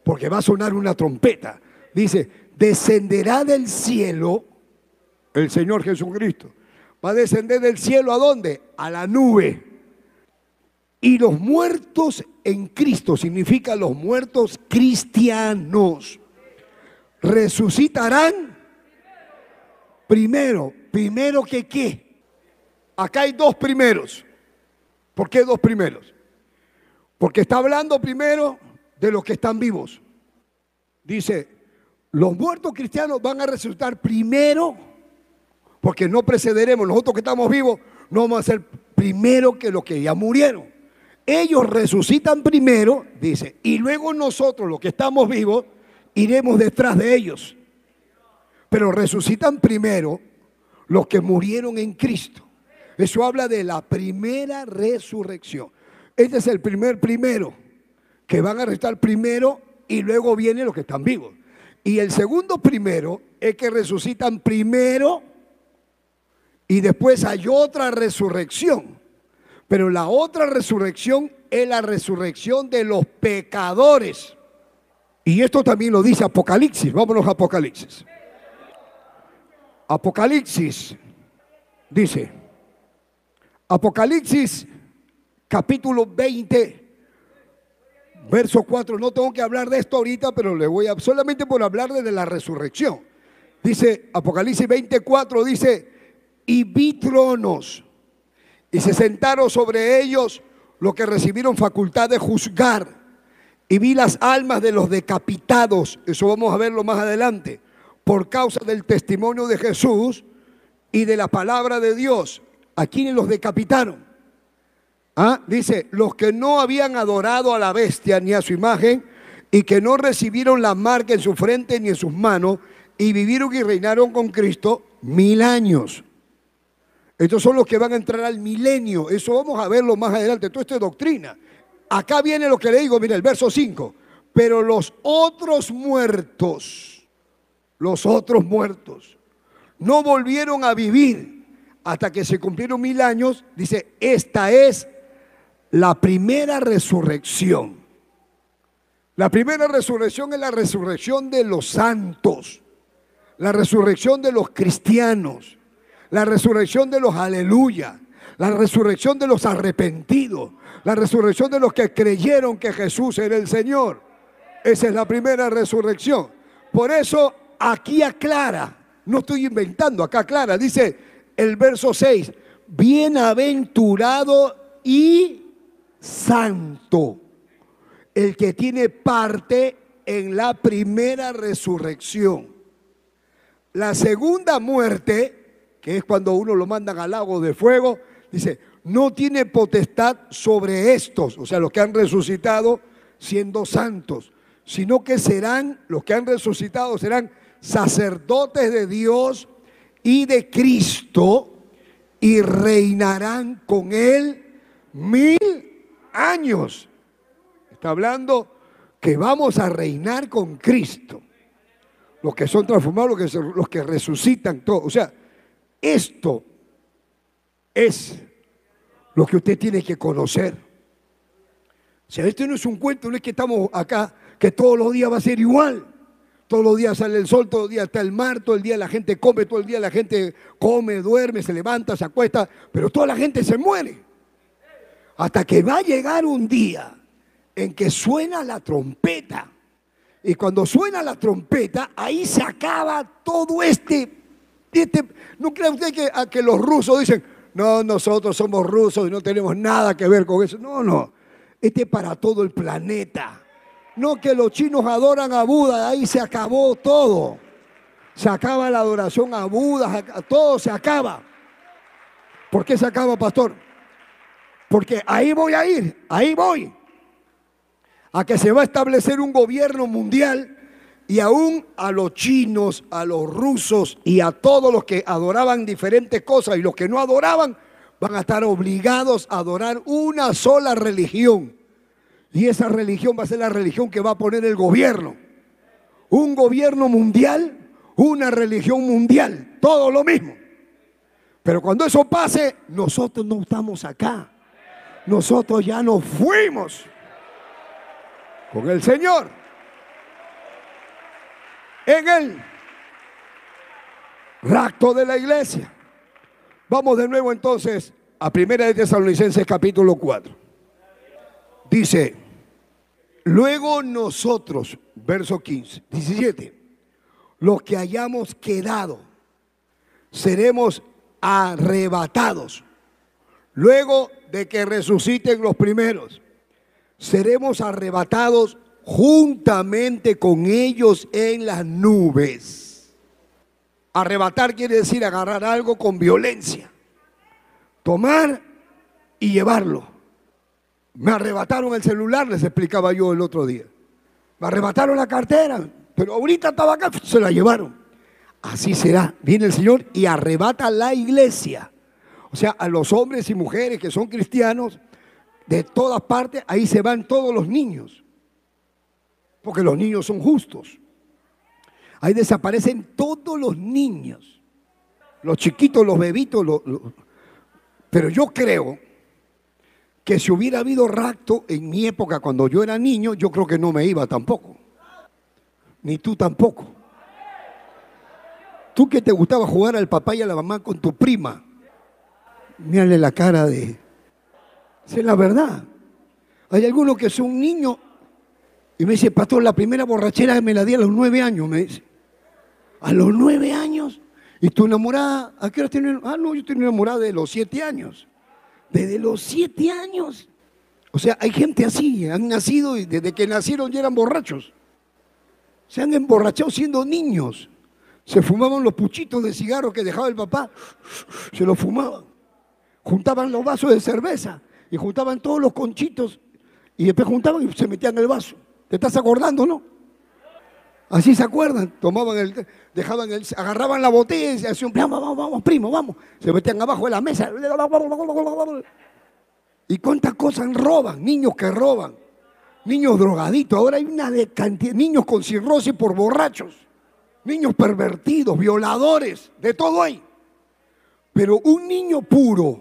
Speaker 2: porque va a sonar una trompeta. Dice, descenderá del cielo el Señor Jesucristo. Va a descender del cielo a dónde? A la nube. Y los muertos en Cristo significa los muertos cristianos. Resucitarán primero. Primero que qué? Acá hay dos primeros. ¿Por qué dos primeros? Porque está hablando primero de los que están vivos. Dice, los muertos cristianos van a resucitar primero, porque no precederemos, nosotros que estamos vivos, no vamos a ser primero que los que ya murieron. Ellos resucitan primero, dice, y luego nosotros, los que estamos vivos, iremos detrás de ellos. Pero resucitan primero los que murieron en Cristo. Eso habla de la primera resurrección. Este es el primer primero, que van a restar primero y luego vienen los que están vivos. Y el segundo primero es que resucitan primero y después hay otra resurrección. Pero la otra resurrección es la resurrección de los pecadores. Y esto también lo dice Apocalipsis. Vámonos a Apocalipsis. Apocalipsis dice, Apocalipsis capítulo 20, verso 4. No tengo que hablar de esto ahorita, pero le voy a solamente por hablar de la resurrección. Dice Apocalipsis 24, dice, y vi tronos, y se sentaron sobre ellos los que recibieron facultad de juzgar, y vi las almas de los decapitados, eso vamos a verlo más adelante, por causa del testimonio de Jesús y de la palabra de Dios. ¿A quienes los decapitaron? ¿Ah? Dice, los que no habían adorado a la bestia ni a su imagen y que no recibieron la marca en su frente ni en sus manos y vivieron y reinaron con Cristo mil años. Estos son los que van a entrar al milenio. Eso vamos a verlo más adelante. Todo esto es doctrina. Acá viene lo que le digo, mira, el verso 5. Pero los otros muertos, los otros muertos, no volvieron a vivir hasta que se cumplieron mil años. Dice, esta es la primera resurrección. La primera resurrección es la resurrección de los santos, la resurrección de los cristianos, la resurrección de los aleluya, la resurrección de los arrepentidos, la resurrección de los que creyeron que Jesús era el Señor. Esa es la primera resurrección. Por eso aquí aclara, no estoy inventando, acá aclara, dice el verso 6, bienaventurado y santo, el que tiene parte en la primera resurrección. La segunda muerte, que es cuando uno lo mandan al lago de fuego, dice, no tiene potestad sobre estos, o sea, los que han resucitado siendo santos, sino que serán, los que han resucitado serán sacerdotes de Dios y de Cristo y reinarán con él mil años. Está hablando que vamos a reinar con Cristo. Los que son transformados, los que, resucitan, todo. O sea, esto es lo que usted tiene que conocer. O sea, esto no es un cuento, no es que estamos acá, que todos los días va a ser igual. Todos los días sale el sol, todos los días está el mar, todo el día la gente come, todo el día la gente come, duerme, se levanta, se acuesta, pero toda la gente se muere. Hasta que va a llegar un día en que suena la trompeta. Y cuando suena la trompeta, ahí se acaba todo este... este ¿No cree usted que, que los rusos dicen, no, nosotros somos rusos y no tenemos nada que ver con eso? No, no. Este es para todo el planeta. No que los chinos adoran a Buda, ahí se acabó todo. Se acaba la adoración a Buda, todo se acaba. ¿Por qué se acaba, pastor? Porque ahí voy a ir, ahí voy. A que se va a establecer un gobierno mundial y aún a los chinos, a los rusos y a todos los que adoraban diferentes cosas y los que no adoraban van a estar obligados a adorar una sola religión. Y esa religión va a ser la religión que va a poner el gobierno. Un gobierno mundial, una religión mundial, todo lo mismo. Pero cuando eso pase, nosotros no estamos acá nosotros ya nos fuimos con el Señor. En Él Rapto de la iglesia. Vamos de nuevo entonces a Primera de Tesalonicenses capítulo 4. Dice, luego nosotros, verso 15, 17, los que hayamos quedado, seremos arrebatados. Luego de que resuciten los primeros, seremos arrebatados juntamente con ellos en las nubes. Arrebatar quiere decir agarrar algo con violencia, tomar y llevarlo. Me arrebataron el celular, les explicaba yo el otro día. Me arrebataron la cartera, pero ahorita estaba acá, se la llevaron. Así será. Viene el Señor y arrebata la iglesia. O sea, a los hombres y mujeres que son cristianos, de todas partes, ahí se van todos los niños porque los niños son justos. Ahí desaparecen todos los niños, los chiquitos, los bebitos, pero yo creo que si hubiera habido rapto en mi época cuando yo era niño, yo creo que no me iba tampoco. Ni tú tampoco. Tú que te gustaba jugar al papá y a la mamá con tu prima. Mírale la cara de... Es la verdad. Hay algunos que son niños y me dice, pastor, la primera borrachera me la di a los nueve años, me dice. A los nueve años. ¿Y tu enamorada? ¿A qué hora tienes? Ah, no, yo estoy enamorada de los siete años. Desde los siete años. O sea, hay gente así, han nacido y desde que nacieron ya eran borrachos. Se han emborrachado siendo niños. Se fumaban los puchitos de cigarro que dejaba el papá. Se los fumaban. Juntaban los vasos de cerveza y juntaban todos los conchitos y después juntaban y se metían el vaso. ¿Te estás acordando, no? Así se acuerdan, tomaban el, dejaban el, agarraban la botella y hacían, vamos, vamos, vamos, primo, vamos. Se metían abajo de la mesa. ¿Y cuántas cosas roban? Niños que roban, niños drogaditos. Ahora hay una de cantidad, niños con cirrosis por borrachos, niños pervertidos, violadores, de todo hay. Pero un niño puro,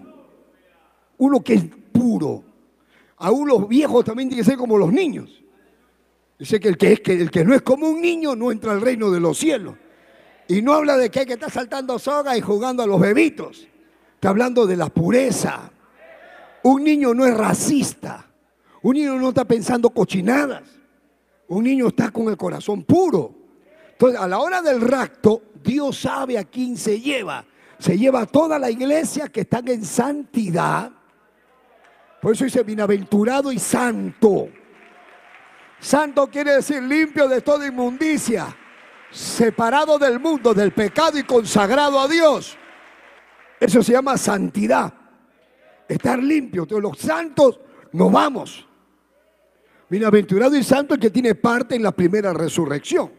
Speaker 2: uno que es puro, aún los viejos también tienen que ser como los niños. Dice que el que, es, que el que no es como un niño no entra al reino de los cielos. Y no habla de que hay que estar saltando soga y jugando a los bebitos. Está hablando de la pureza. Un niño no es racista. Un niño no está pensando cochinadas. Un niño está con el corazón puro. Entonces, a la hora del rapto, Dios sabe a quién se lleva. Se lleva a toda la iglesia que están en santidad. Por eso dice bienaventurado y santo. Santo quiere decir limpio de toda inmundicia, separado del mundo, del pecado y consagrado a Dios. Eso se llama santidad. Estar limpio. Entonces los santos nos vamos. Bienaventurado y santo el que tiene parte en la primera resurrección.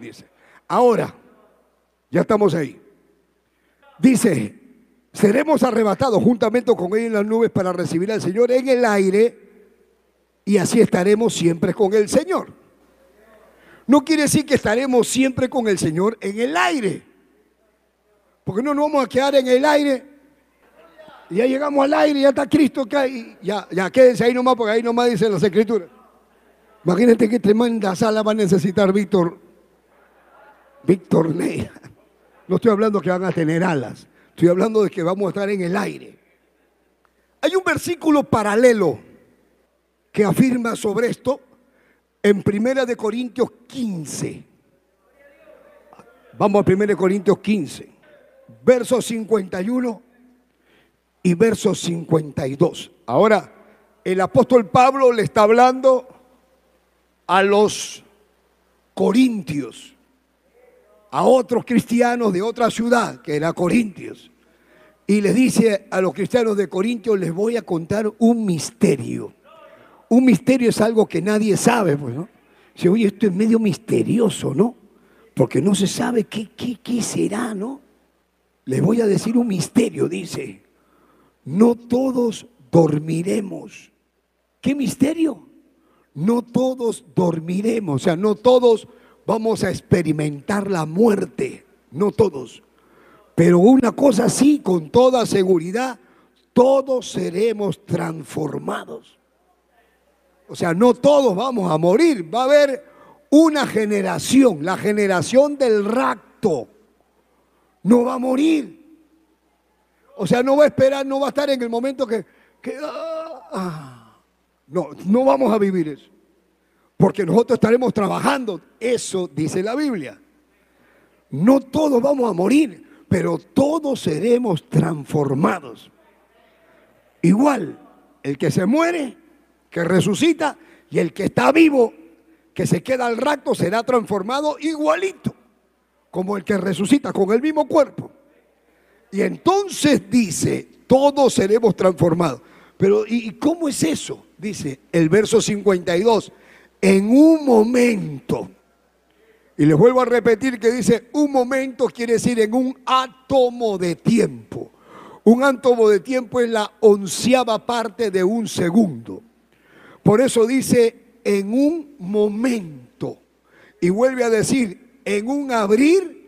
Speaker 2: Dice. Ahora, ya estamos ahí. Dice, seremos arrebatados juntamente con él en las nubes para recibir al Señor en el aire y así estaremos siempre con el Señor. No quiere decir que estaremos siempre con el Señor en el aire. Porque no nos vamos a quedar en el aire. Ya llegamos al aire, ya está Cristo acá. Y ya, ya quédense ahí nomás, porque ahí nomás dicen las escrituras. Imagínate qué tremenda sala va a necesitar Víctor. Víctor Ney. No estoy hablando que van a tener alas. Estoy hablando de que vamos a estar en el aire. Hay un versículo paralelo que afirma sobre esto en Primera de Corintios 15. Vamos a Primera de Corintios 15, versos 51 y versos 52. Ahora, el apóstol Pablo le está hablando a los corintios, a otros cristianos de otra ciudad, que era Corintios. Y les dice a los cristianos de Corintios, les voy a contar un misterio un misterio es algo que nadie sabe, pues, ¿no? Dice, oye, esto es medio misterioso, ¿no? Porque no se sabe qué, qué, qué será, ¿no? Les voy a decir un misterio, dice. No todos dormiremos. ¿Qué misterio? No todos dormiremos, o sea, no todos vamos a experimentar la muerte, no todos. Pero una cosa sí, con toda seguridad, todos seremos transformados. O sea, no todos vamos a morir. Va a haber una generación, la generación del rapto. no va a morir. O sea, no va a esperar, no va a estar en el momento que, ah, ah. no, no vamos a vivir eso. Porque nosotros estaremos trabajando. Eso dice la Biblia. No todos vamos a morir, pero todos seremos transformados. Igual, el que se muere, que resucita, y el que está vivo, que se queda al rato, será transformado igualito, como el que resucita con el mismo cuerpo. Y entonces dice, todos seremos transformados. Pero ¿y cómo es eso? Dice el verso 52, en un momento. Y les vuelvo a repetir que dice un momento quiere decir en un átomo de tiempo. Un átomo de tiempo es la onceava parte de un segundo. Por eso dice en un momento. Y vuelve a decir en un abrir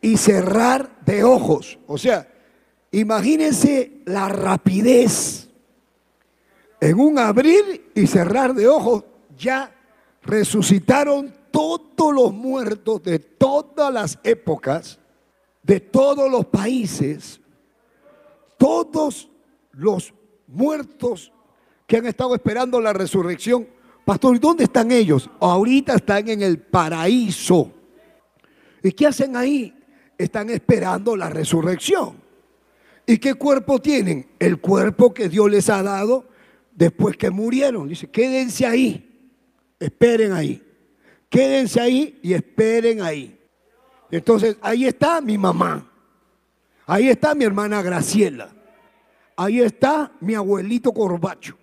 Speaker 2: y cerrar de ojos. O sea, imagínense la rapidez. En un abrir y cerrar de ojos ya resucitaron todos los muertos de todas las épocas, de todos los países, todos los muertos que han estado esperando la resurrección. Pastor, ¿y dónde están ellos? Ahorita están en el paraíso. ¿Y qué hacen ahí? Están esperando la resurrección. ¿Y qué cuerpo tienen? El cuerpo que Dios les ha dado después que murieron. Dice, quédense ahí, esperen ahí. Quédense ahí y esperen ahí. Entonces, ahí está mi mamá. Ahí está mi hermana Graciela. Ahí está mi abuelito Corbacho.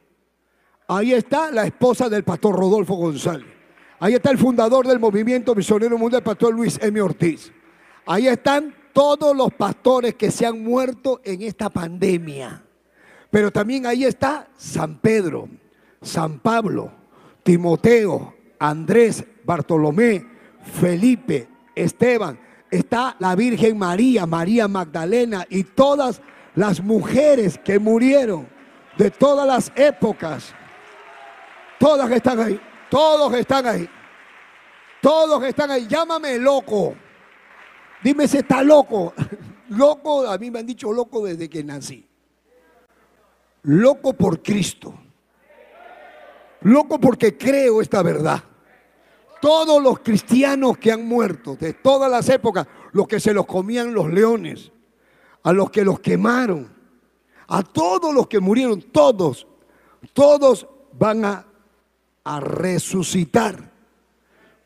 Speaker 2: Ahí está la esposa del pastor Rodolfo González. Ahí está el fundador del movimiento misionero mundial, el pastor Luis M. Ortiz. Ahí están todos los pastores que se han muerto en esta pandemia. Pero también ahí está San Pedro, San Pablo, Timoteo, Andrés, Bartolomé, Felipe, Esteban. Está la Virgen María, María Magdalena y todas las mujeres que murieron de todas las épocas Todas están ahí. Todos están ahí. Todos están ahí. Llámame loco. Dime si está loco. Loco, a mí me han dicho loco desde que nací. Loco por Cristo. Loco porque creo esta verdad. Todos los cristianos que han muerto de todas las épocas, los que se los comían los leones, a los que los quemaron, a todos los que murieron, todos, todos van a a resucitar.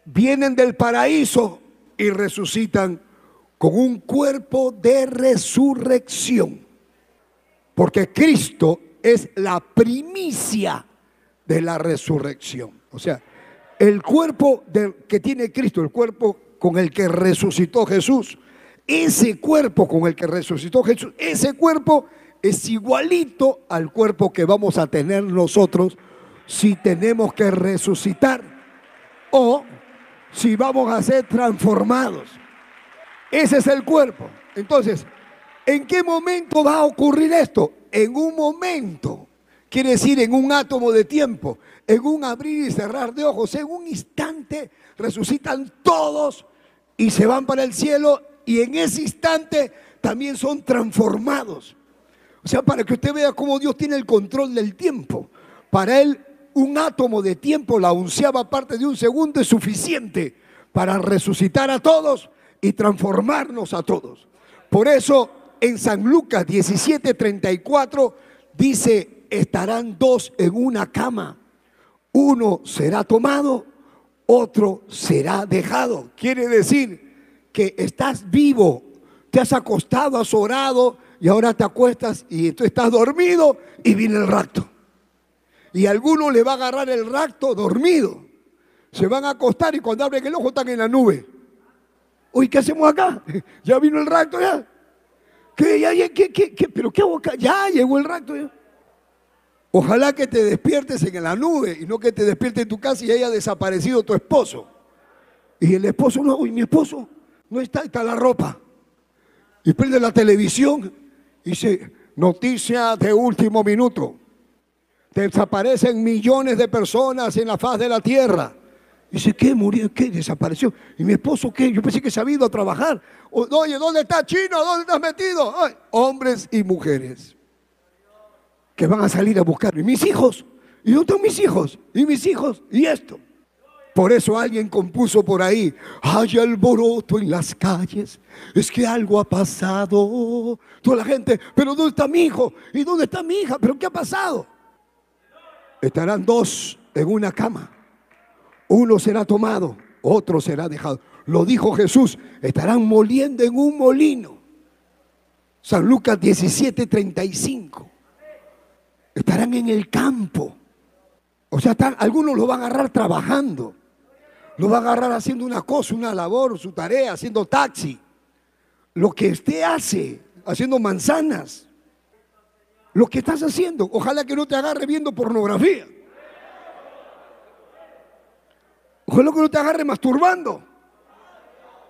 Speaker 2: Vienen del paraíso y resucitan con un cuerpo de resurrección. Porque Cristo es la primicia de la resurrección. O sea, el cuerpo que tiene Cristo, el cuerpo con el que resucitó Jesús, ese cuerpo con el que resucitó Jesús, ese cuerpo es igualito al cuerpo que vamos a tener nosotros si tenemos que resucitar o si vamos a ser transformados. Ese es el cuerpo. Entonces, ¿en qué momento va a ocurrir esto? En un momento. Quiere decir en un átomo de tiempo, en un abrir y cerrar de ojos, en un instante resucitan todos y se van para el cielo y en ese instante también son transformados. O sea, para que usted vea cómo Dios tiene el control del tiempo. Para Él un átomo de tiempo, la onceava parte de un segundo es suficiente para resucitar a todos y transformarnos a todos. Por eso en San Lucas 17:34 dice, estarán dos en una cama, uno será tomado, otro será dejado. Quiere decir que estás vivo, te has acostado, has orado y ahora te acuestas y tú estás dormido y viene el rato y alguno le va a agarrar el racto dormido. Se van a acostar y cuando abren el ojo están en la nube. Uy, ¿qué hacemos acá? Ya vino el racto ya. ¿Qué? ¿Ya, qué, qué, qué? ¿Pero qué hago acá? Ya llegó el racto ya. Ojalá que te despiertes en la nube y no que te despiertes en tu casa y haya desaparecido tu esposo. Y el esposo no, uy, mi esposo no está, está la ropa. Y prende la televisión y dice, noticia de último minuto. Desaparecen millones de personas en la faz de la tierra. Dice, ¿qué murió? ¿Qué desapareció? ¿Y mi esposo qué? Yo pensé que se había ido a trabajar. Oye, ¿dónde está Chino? ¿Dónde estás metido? hombres y mujeres que van a salir a buscar. ¿Y mis hijos? ¿Y dónde están mis hijos? ¿Y mis hijos? ¿Y esto? Por eso alguien compuso por ahí, hay alboroto en las calles, es que algo ha pasado. Toda la gente, pero ¿dónde está mi hijo? ¿Y dónde está mi hija? ¿Pero qué ha pasado? Estarán dos en una cama. Uno será tomado, otro será dejado. Lo dijo Jesús, estarán moliendo en un molino. San Lucas 17, 35. Estarán en el campo. O sea, algunos lo van a agarrar trabajando. Lo va a agarrar haciendo una cosa, una labor, su tarea, haciendo taxi. Lo que usted hace, haciendo manzanas. Lo que estás haciendo. Ojalá que no te agarre viendo pornografía. Ojalá que no te agarre masturbando.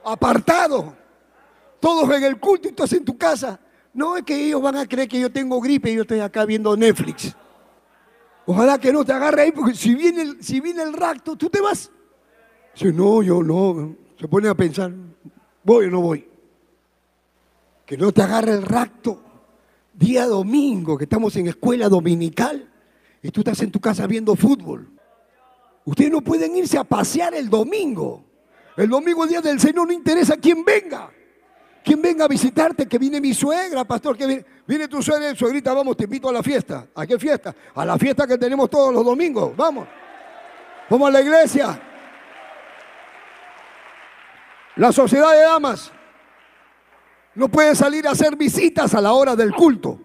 Speaker 2: Apartado. Todos en el culto y tú en tu casa. No es que ellos van a creer que yo tengo gripe y yo estoy acá viendo Netflix. Ojalá que no te agarre ahí, porque si viene el, si viene el rapto, tú te vas. Dice, no, yo no. Se pone a pensar, voy o no voy. Que no te agarre el rapto día domingo, que estamos en escuela dominical y tú estás en tu casa viendo fútbol. Ustedes no pueden irse a pasear el domingo. El domingo, el día del Señor, no interesa quién venga. Quién venga a visitarte, que viene mi suegra, pastor, que viene, viene tu suegra suegrita, vamos, te invito a la fiesta. ¿A qué fiesta? A la fiesta que tenemos todos los domingos, vamos. Vamos a la iglesia. La sociedad de damas no puede salir a hacer visitas a la hora del culto.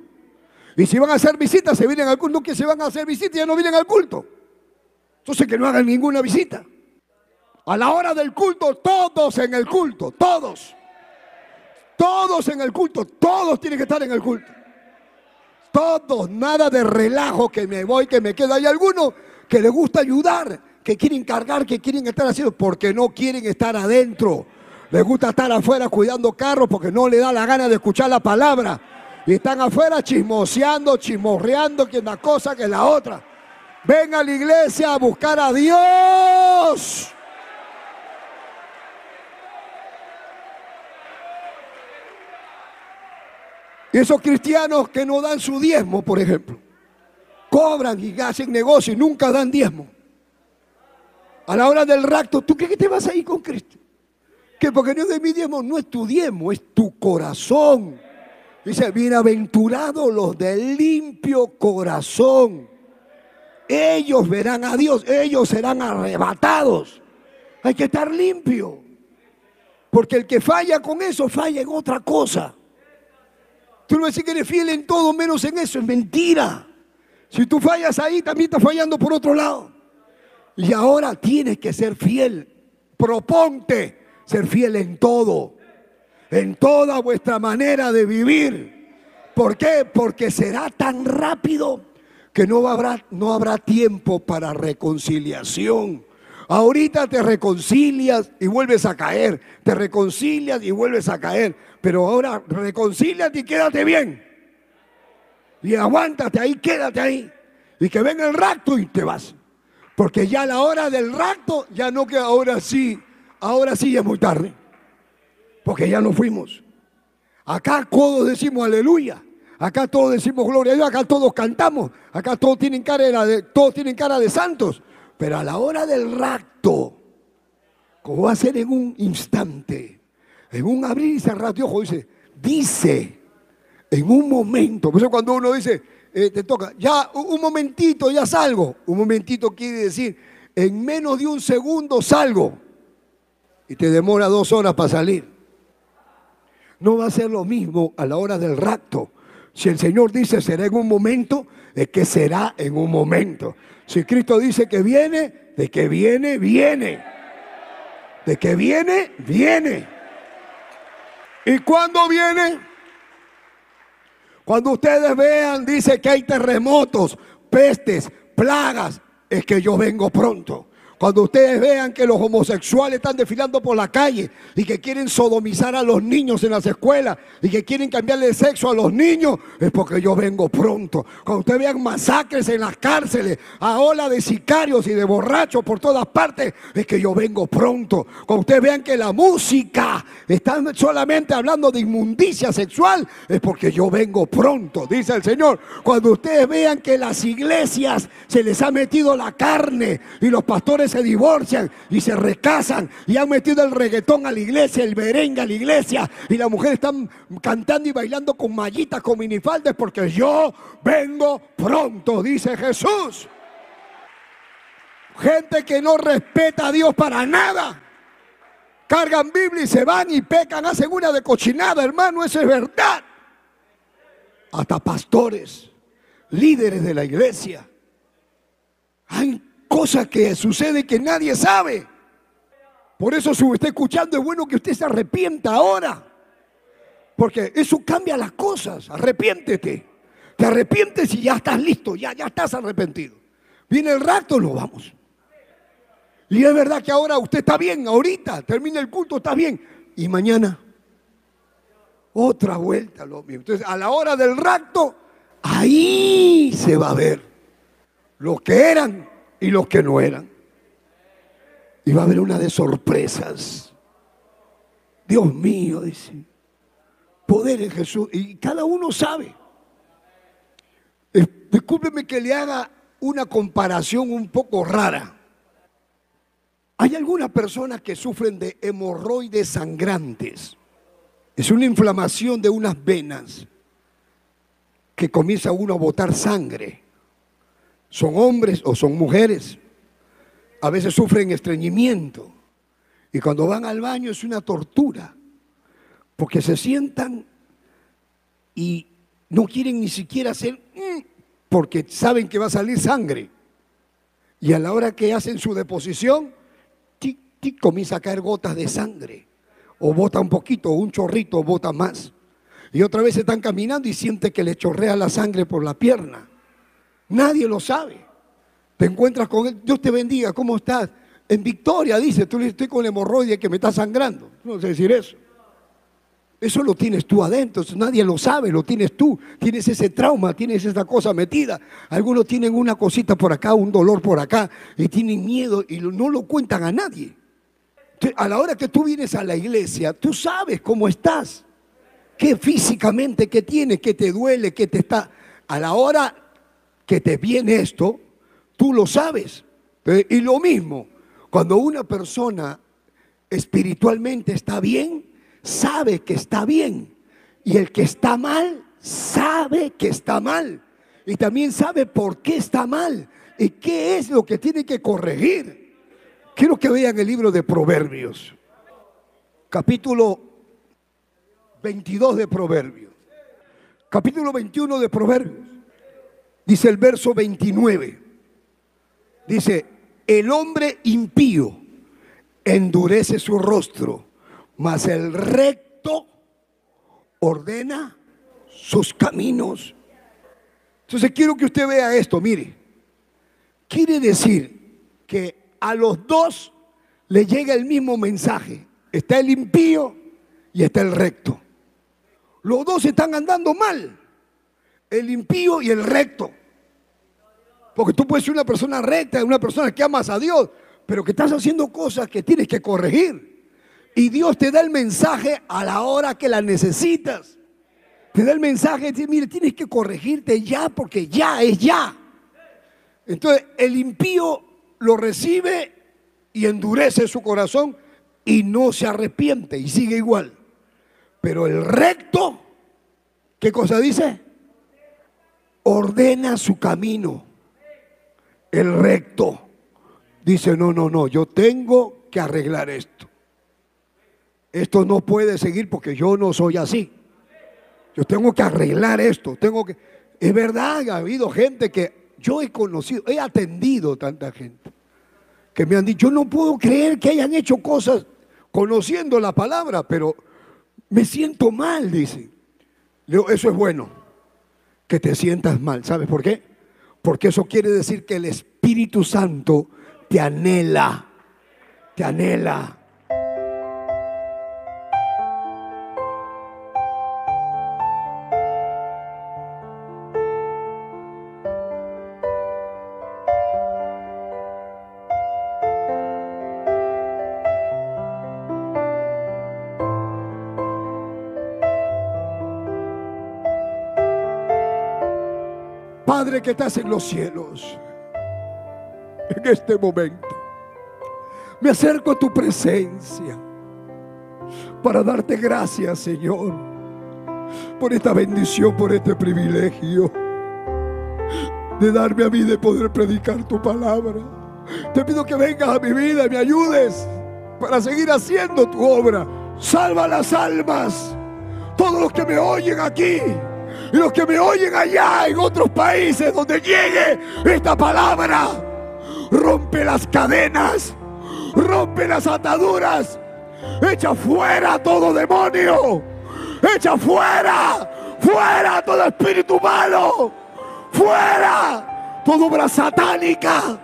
Speaker 2: Y si van a hacer visitas, se vienen al culto. No que se van a hacer visitas, ya no vienen al culto. Entonces que no hagan ninguna visita. A la hora del culto, todos en el culto, todos. Todos en el culto, todos tienen que estar en el culto. Todos, nada de relajo que me voy, que me queda. Hay algunos que les gusta ayudar, que quieren cargar, que quieren estar haciendo, porque no quieren estar adentro. Les gusta estar afuera cuidando carros porque no le da la gana de escuchar la palabra. Y están afuera chismoseando, chismorreando, que una cosa que la otra. Ven a la iglesia a buscar a Dios. Y esos cristianos que no dan su diezmo, por ejemplo, cobran y hacen negocio y nunca dan diezmo. A la hora del rapto, ¿tú crees que te vas a ir con Cristo? Que porque no de mi diezmo, no es tu diezmo, es tu corazón. Dice, bienaventurados los de limpio corazón. Ellos verán a Dios, ellos serán arrebatados. Hay que estar limpio. Porque el que falla con eso, falla en otra cosa. Tú no decir que eres fiel en todo menos en eso, es mentira. Si tú fallas ahí, también estás fallando por otro lado. Y ahora tienes que ser fiel. Proponte ser fiel en todo, en toda vuestra manera de vivir. ¿Por qué? Porque será tan rápido que no habrá, no habrá tiempo para reconciliación. Ahorita te reconcilias y vuelves a caer, te reconcilias y vuelves a caer, pero ahora reconcíliate y quédate bien. Y aguántate ahí, quédate ahí. Y que venga el rapto y te vas. Porque ya la hora del rapto, ya no que ahora sí Ahora sí es muy tarde, porque ya no fuimos. Acá todos decimos aleluya. Acá todos decimos gloria a Dios, acá todos cantamos, acá todos tienen cara de, todos tienen cara de santos, pero a la hora del rapto, como va a ser en un instante, en un abrir y cerrar de ojos, dice, dice, en un momento, por eso cuando uno dice, eh, te toca, ya un momentito, ya salgo, un momentito quiere decir, en menos de un segundo salgo y te demora dos horas para salir. No va a ser lo mismo a la hora del rapto. Si el Señor dice será en un momento, es que será en un momento. Si Cristo dice que viene, de que viene, viene. De que viene, viene. ¿Y cuándo viene? Cuando ustedes vean, dice que hay terremotos, pestes, plagas, es que yo vengo pronto. Cuando ustedes vean que los homosexuales están desfilando por la calle y que quieren sodomizar a los niños en las escuelas y que quieren cambiarle de sexo a los niños, es porque yo vengo pronto. Cuando ustedes vean masacres en las cárceles, a ola de sicarios y de borrachos por todas partes, es que yo vengo pronto. Cuando ustedes vean que la música está solamente hablando de inmundicia sexual, es porque yo vengo pronto, dice el Señor. Cuando ustedes vean que las iglesias se les ha metido la carne y los pastores se divorcian y se recasan y han metido el reggaetón a la iglesia, el merengue a la iglesia y las mujeres están cantando y bailando con mallitas, con minifaldes porque yo vengo pronto, dice Jesús. Gente que no respeta a Dios para nada. Cargan Biblia y se van y pecan, hacen una de cochinada, hermano, eso es verdad. Hasta pastores, líderes de la iglesia. Hay cosas que suceden que nadie sabe. Por eso si usted está escuchando es bueno que usted se arrepienta ahora. Porque eso cambia las cosas. Arrepiéntete. Te arrepientes y ya estás listo, ya, ya estás arrepentido. Viene el rato, nos vamos. Y es verdad que ahora usted está bien, ahorita termina el culto, está bien. Y mañana, otra vuelta lo. Entonces, a la hora del rapto, ahí se va a ver lo que eran y los que no eran. Y va a haber una de sorpresas. Dios mío, dice. Poder en Jesús. Y cada uno sabe. Discúlpeme que le haga una comparación un poco rara. Hay algunas personas que sufren de hemorroides sangrantes. Es una inflamación de unas venas que comienza uno a botar sangre son hombres o son mujeres. A veces sufren estreñimiento. Y cuando van al baño es una tortura. Porque se sientan y no quieren ni siquiera hacer mm", porque saben que va a salir sangre. Y a la hora que hacen su deposición, tic, tic, comienza a caer gotas de sangre. O bota un poquito, un chorrito, bota más. Y otra vez están caminando y siente que le chorrea la sangre por la pierna. Nadie lo sabe. Te encuentras con él, Dios te bendiga, ¿cómo estás? En victoria, dice, tú le estoy con hemorroide que me está sangrando. No sé decir eso. Eso lo tienes tú adentro, nadie lo sabe, lo tienes tú. Tienes ese trauma, tienes esa cosa metida. Algunos tienen una cosita por acá, un dolor por acá, y tienen miedo y no lo cuentan a nadie. A la hora que tú vienes a la iglesia, tú sabes cómo estás, qué físicamente, qué tienes, qué te duele, qué te está. A la hora que te viene esto, tú lo sabes. Y lo mismo, cuando una persona espiritualmente está bien, sabe que está bien. Y el que está mal, sabe que está mal. Y también sabe por qué está mal y qué es lo que tiene que corregir. Quiero que vean el libro de Proverbios, capítulo 22 de Proverbios, capítulo 21 de Proverbios. Dice el verso 29. Dice, el hombre impío endurece su rostro, mas el recto ordena sus caminos. Entonces quiero que usted vea esto, mire. Quiere decir que a los dos le llega el mismo mensaje. Está el impío y está el recto. Los dos están andando mal el impío y el recto. Porque tú puedes ser una persona recta, una persona que amas a Dios, pero que estás haciendo cosas que tienes que corregir. Y Dios te da el mensaje a la hora que la necesitas. Te da el mensaje de decir, mire, tienes que corregirte ya porque ya es ya. Entonces el impío lo recibe y endurece su corazón y no se arrepiente y sigue igual. Pero el recto, ¿qué cosa dice? Ordena su camino, el recto. Dice, no, no, no, yo tengo que arreglar esto. Esto no puede seguir porque yo no soy así. Yo tengo que arreglar esto, tengo que... Es verdad, ha habido gente que yo he conocido, he atendido tanta gente que me han dicho, yo no puedo creer que hayan hecho cosas conociendo la palabra, pero me siento mal, dice. Eso es bueno que te sientas mal. ¿Sabes por qué? Porque eso quiere decir que el Espíritu Santo te anhela, te anhela. Que estás en los cielos, en este momento, me acerco a tu presencia para darte gracias, Señor, por esta bendición, por este privilegio de darme a mí de poder predicar tu palabra. Te pido que vengas a mi vida y me ayudes para seguir haciendo tu obra. Salva las almas, todos los que me oyen aquí y los que me oyen allá en otros países donde llegue esta palabra, rompe las cadenas, rompe las ataduras, echa fuera todo demonio, echa fuera, fuera todo espíritu malo, fuera toda obra satánica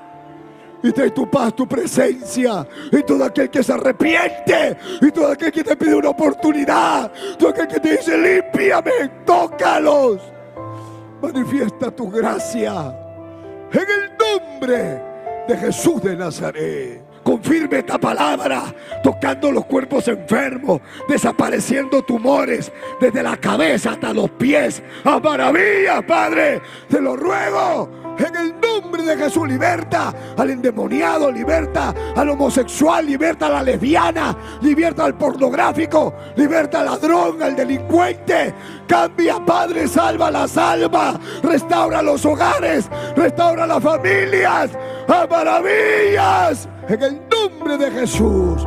Speaker 2: y trae tu paz, tu presencia. Y todo aquel que se arrepiente. Y todo aquel que te pide una oportunidad. Todo aquel que te dice, límpiame, tócalos. Manifiesta tu gracia. En el nombre de Jesús de Nazaret. Confirme esta palabra, tocando los cuerpos enfermos, desapareciendo tumores desde la cabeza hasta los pies. A maravillas, Padre, te lo ruego en el nombre de Jesús, liberta al endemoniado, liberta al homosexual, liberta a la lesbiana, liberta al pornográfico, liberta al ladrón, al delincuente. Cambia, Padre, salva las almas, restaura los hogares, restaura las familias. ¡A maravillas! En el nombre de Jesús.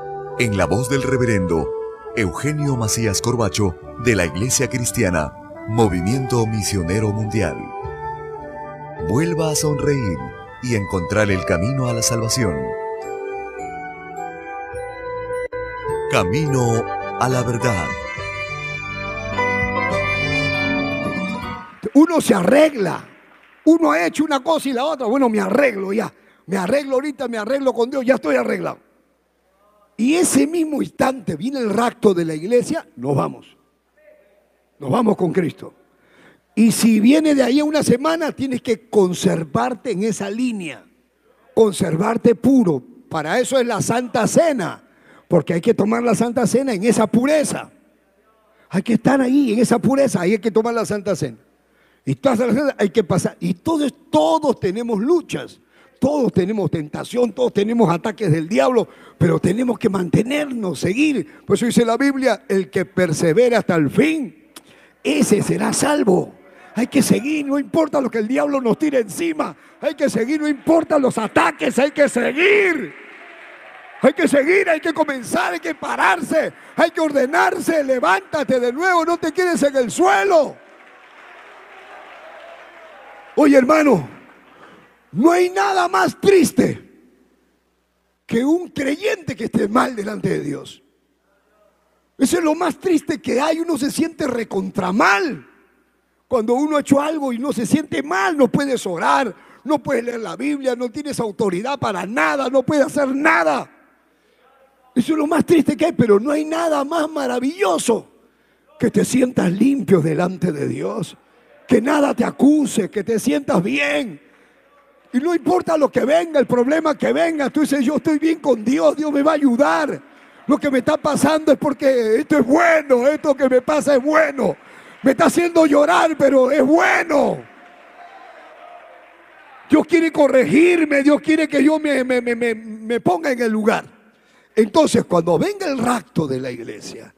Speaker 1: en la voz del reverendo Eugenio Macías Corbacho de la Iglesia Cristiana, Movimiento Misionero Mundial. Vuelva a sonreír y encontrar el camino a la salvación. Camino a la verdad.
Speaker 2: Uno se arregla. Uno ha hecho una cosa y la otra. Bueno, me arreglo ya. Me arreglo ahorita, me arreglo con Dios, ya estoy arreglado. Y ese mismo instante viene el rapto de la iglesia, nos vamos. Nos vamos con Cristo. Y si viene de ahí a una semana, tienes que conservarte en esa línea. Conservarte puro. Para eso es la Santa Cena. Porque hay que tomar la Santa Cena en esa pureza. Hay que estar ahí, en esa pureza. Ahí hay que tomar la Santa Cena. Y todas las hay que pasar. Y todos, todos tenemos luchas. Todos tenemos tentación, todos tenemos ataques del diablo, pero tenemos que mantenernos, seguir. Por eso dice la Biblia, el que persevera hasta el fin, ese será salvo. Hay que seguir, no importa lo que el diablo nos tire encima. Hay que seguir, no importa los ataques, hay que seguir. Hay que seguir, hay que comenzar, hay que pararse, hay que ordenarse. Levántate de nuevo, no te quedes en el suelo. Oye, hermano, no hay nada más triste que un creyente que esté mal delante de Dios. Eso es lo más triste que hay. Uno se siente recontra mal. Cuando uno ha hecho algo y no se siente mal, no puedes orar, no puedes leer la Biblia, no tienes autoridad para nada, no puedes hacer nada. Eso es lo más triste que hay, pero no hay nada más maravilloso que te sientas limpio delante de Dios, que nada te acuse, que te sientas bien. Y no importa lo que venga, el problema que venga, tú dices, yo estoy bien con Dios, Dios me va a ayudar. Lo que me está pasando es porque esto es bueno, esto que me pasa es bueno. Me está haciendo llorar, pero es bueno. Dios quiere corregirme, Dios quiere que yo me, ponga en el lugar. Entonces, cuando venga el rapto de la iglesia,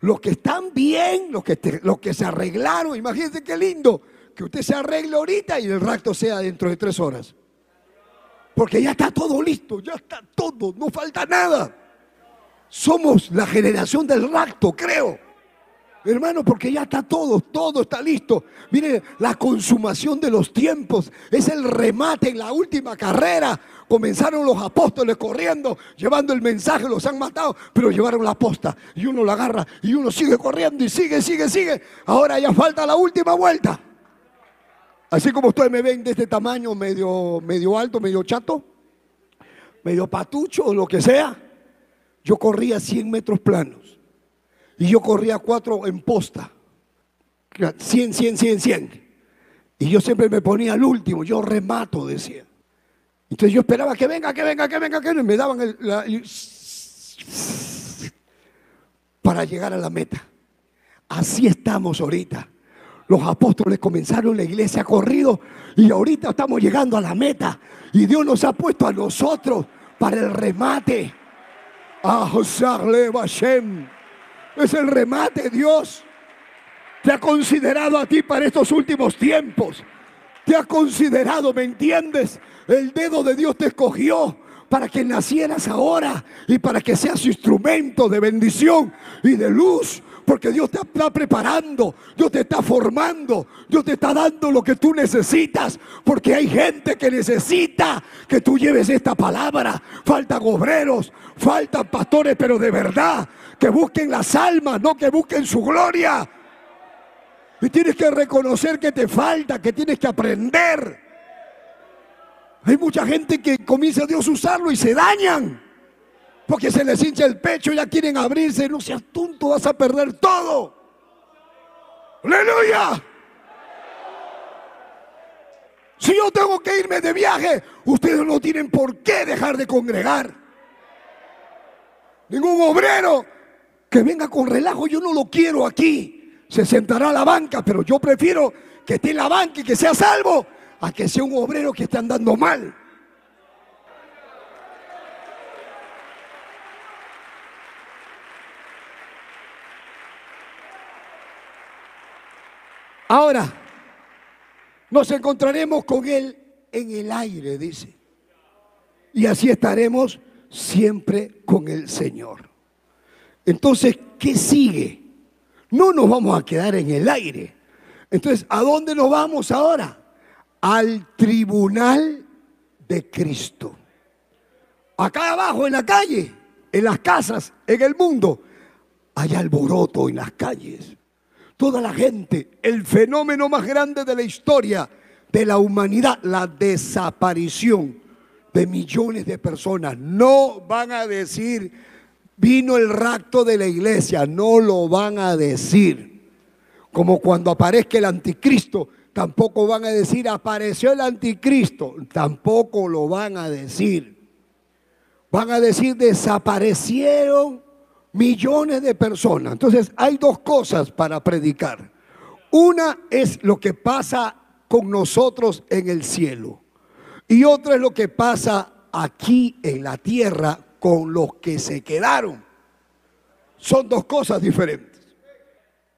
Speaker 2: los que están bien, los que, los que se arreglaron, imagínense qué lindo, que usted se arregle ahorita y el rapto sea dentro de tres horas. Porque ya está todo listo, ya está todo, no falta nada. Somos la generación del rapto, creo. Hermano, porque ya está todo, todo está listo. Mire, la consumación de los tiempos es el remate en la última carrera. Comenzaron los apóstoles corriendo, llevando el mensaje, los han matado, pero llevaron la posta y uno la agarra y uno sigue corriendo y sigue, sigue, sigue. Ahora ya falta la última vuelta. Así como ustedes me ven de este tamaño, medio, medio alto, medio chato, medio patucho o lo que sea, yo corría 100 metros planos y yo corría 4 en posta. 100, 100, 100, 100. Y yo siempre me ponía al último, yo remato, decía. Entonces yo esperaba que venga, que venga, que venga, que venga. Y me daban el, para llegar a la meta. Así estamos ahorita. Los apóstoles comenzaron la iglesia corrido y ahorita estamos llegando a la meta. Y Dios nos ha puesto a nosotros para el remate. Es el remate, Dios. Te ha considerado a ti para estos últimos tiempos. Te ha considerado, ¿me entiendes? El dedo de Dios te escogió para que nacieras ahora y para que seas instrumento de bendición y de luz porque Dios te está preparando, Dios te está formando, Dios te está dando lo que tú necesitas. Porque hay gente que necesita que tú lleves esta palabra. Faltan obreros, faltan pastores, pero de verdad, que busquen las almas, no que busquen su gloria. Y tienes que reconocer que te falta, que tienes que aprender. Hay mucha gente que comienza a Dios a usarlo y se dañan porque se les hincha el pecho, ya quieren abrirse. No seas tonto, vas a perder todo. Aleluya. Si yo tengo que irme de viaje, ustedes no tienen por qué dejar de congregar. Ningún obrero que venga con relajo, yo no lo quiero aquí. Se sentará a la banca, pero yo prefiero que esté en la banca y que sea salvo a que sea un obrero que esté andando mal. Ahora, nos encontraremos con Él en el aire, dice. Y así estaremos siempre con el Señor. Entonces, ¿qué sigue? No nos vamos a quedar en el aire. Entonces, ¿a dónde nos vamos ahora? Al tribunal de Cristo. Acá abajo en la calle, en las casas, en el mundo, hay alboroto en las calles toda la gente, el fenómeno más grande de la historia de la humanidad, la desaparición de millones de personas. No van a decir, vino el rapto de la iglesia, no lo van a decir. Como cuando aparezca el anticristo, tampoco van a decir, apareció el anticristo, tampoco lo van a decir. Van a decir, desaparecieron millones de personas. Entonces hay dos cosas para predicar. Una es lo que pasa con nosotros en el cielo. Y otra es lo que pasa aquí en la tierra con los que se quedaron. Son dos cosas diferentes.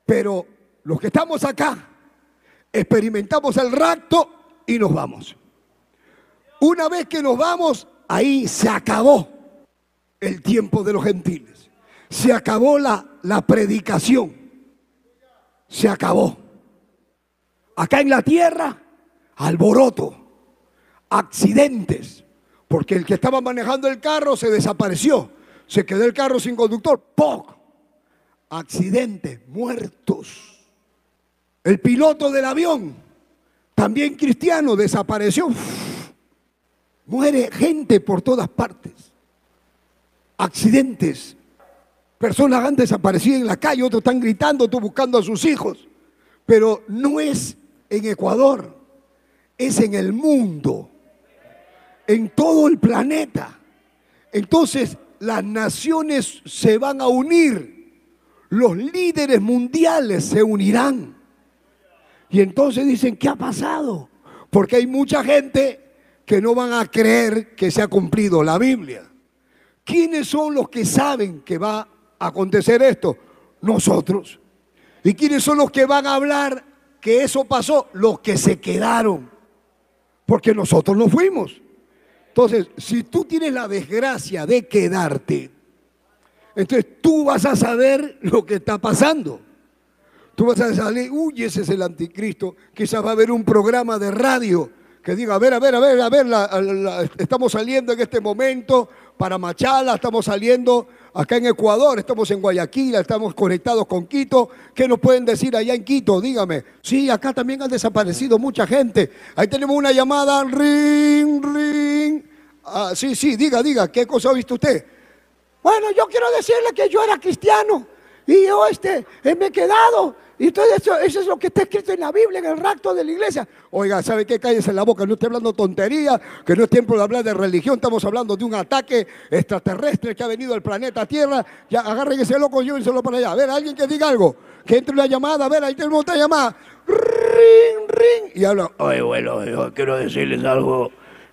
Speaker 2: Pero los que estamos acá experimentamos el rapto y nos vamos. Una vez que nos vamos, ahí se acabó el tiempo de los gentiles. Se acabó la, la predicación. Se acabó. Acá en la tierra, alboroto, accidentes, porque el que estaba manejando el carro se desapareció. Se quedó el carro sin conductor. ¡Poc! Accidentes, muertos. El piloto del avión, también cristiano, desapareció. Muere gente por todas partes. Accidentes. Personas han desaparecido en la calle, otros están gritando, otros buscando a sus hijos. Pero no es en Ecuador, es en el mundo, en todo el planeta. Entonces las naciones se van a unir, los líderes mundiales se unirán. Y entonces dicen, ¿qué ha pasado? Porque hay mucha gente que no van a creer que se ha cumplido la Biblia. ¿Quiénes son los que saben que va acontecer esto? Nosotros. ¿Y quiénes son los que van a hablar que eso pasó? Los que se quedaron. Porque nosotros no fuimos. Entonces, si tú tienes la desgracia de quedarte, entonces tú vas a saber lo que está pasando. Tú vas a salir, uy, ese es el anticristo. Quizás va a haber un programa de radio que diga, a ver, a ver, a ver, a ver, estamos saliendo en este momento para Machala, estamos saliendo acá en Ecuador, estamos en Guayaquil, estamos conectados con Quito. ¿Qué nos pueden decir allá en Quito? Dígame. Sí, acá también han desaparecido mucha gente. Ahí tenemos una llamada, ring, ring. Ah, sí, sí, diga, diga, ¿qué cosa ha visto usted? Bueno, yo quiero decirle que yo era cristiano y yo este, me he quedado y todo eso, eso es lo que está escrito en la Biblia, en el rapto de la iglesia. Oiga, ¿sabe qué? Cállese en la boca, no estoy hablando tontería, que no es tiempo de hablar de religión, estamos hablando de un ataque extraterrestre que ha venido al planeta Tierra. Ya agarren ese loco y llévenselo para allá. A ver, alguien que diga algo, que entre una llamada, a ver, ahí tenemos otra llamada. Ring, ring. Y habla,
Speaker 3: oye, bueno, yo quiero decirles algo.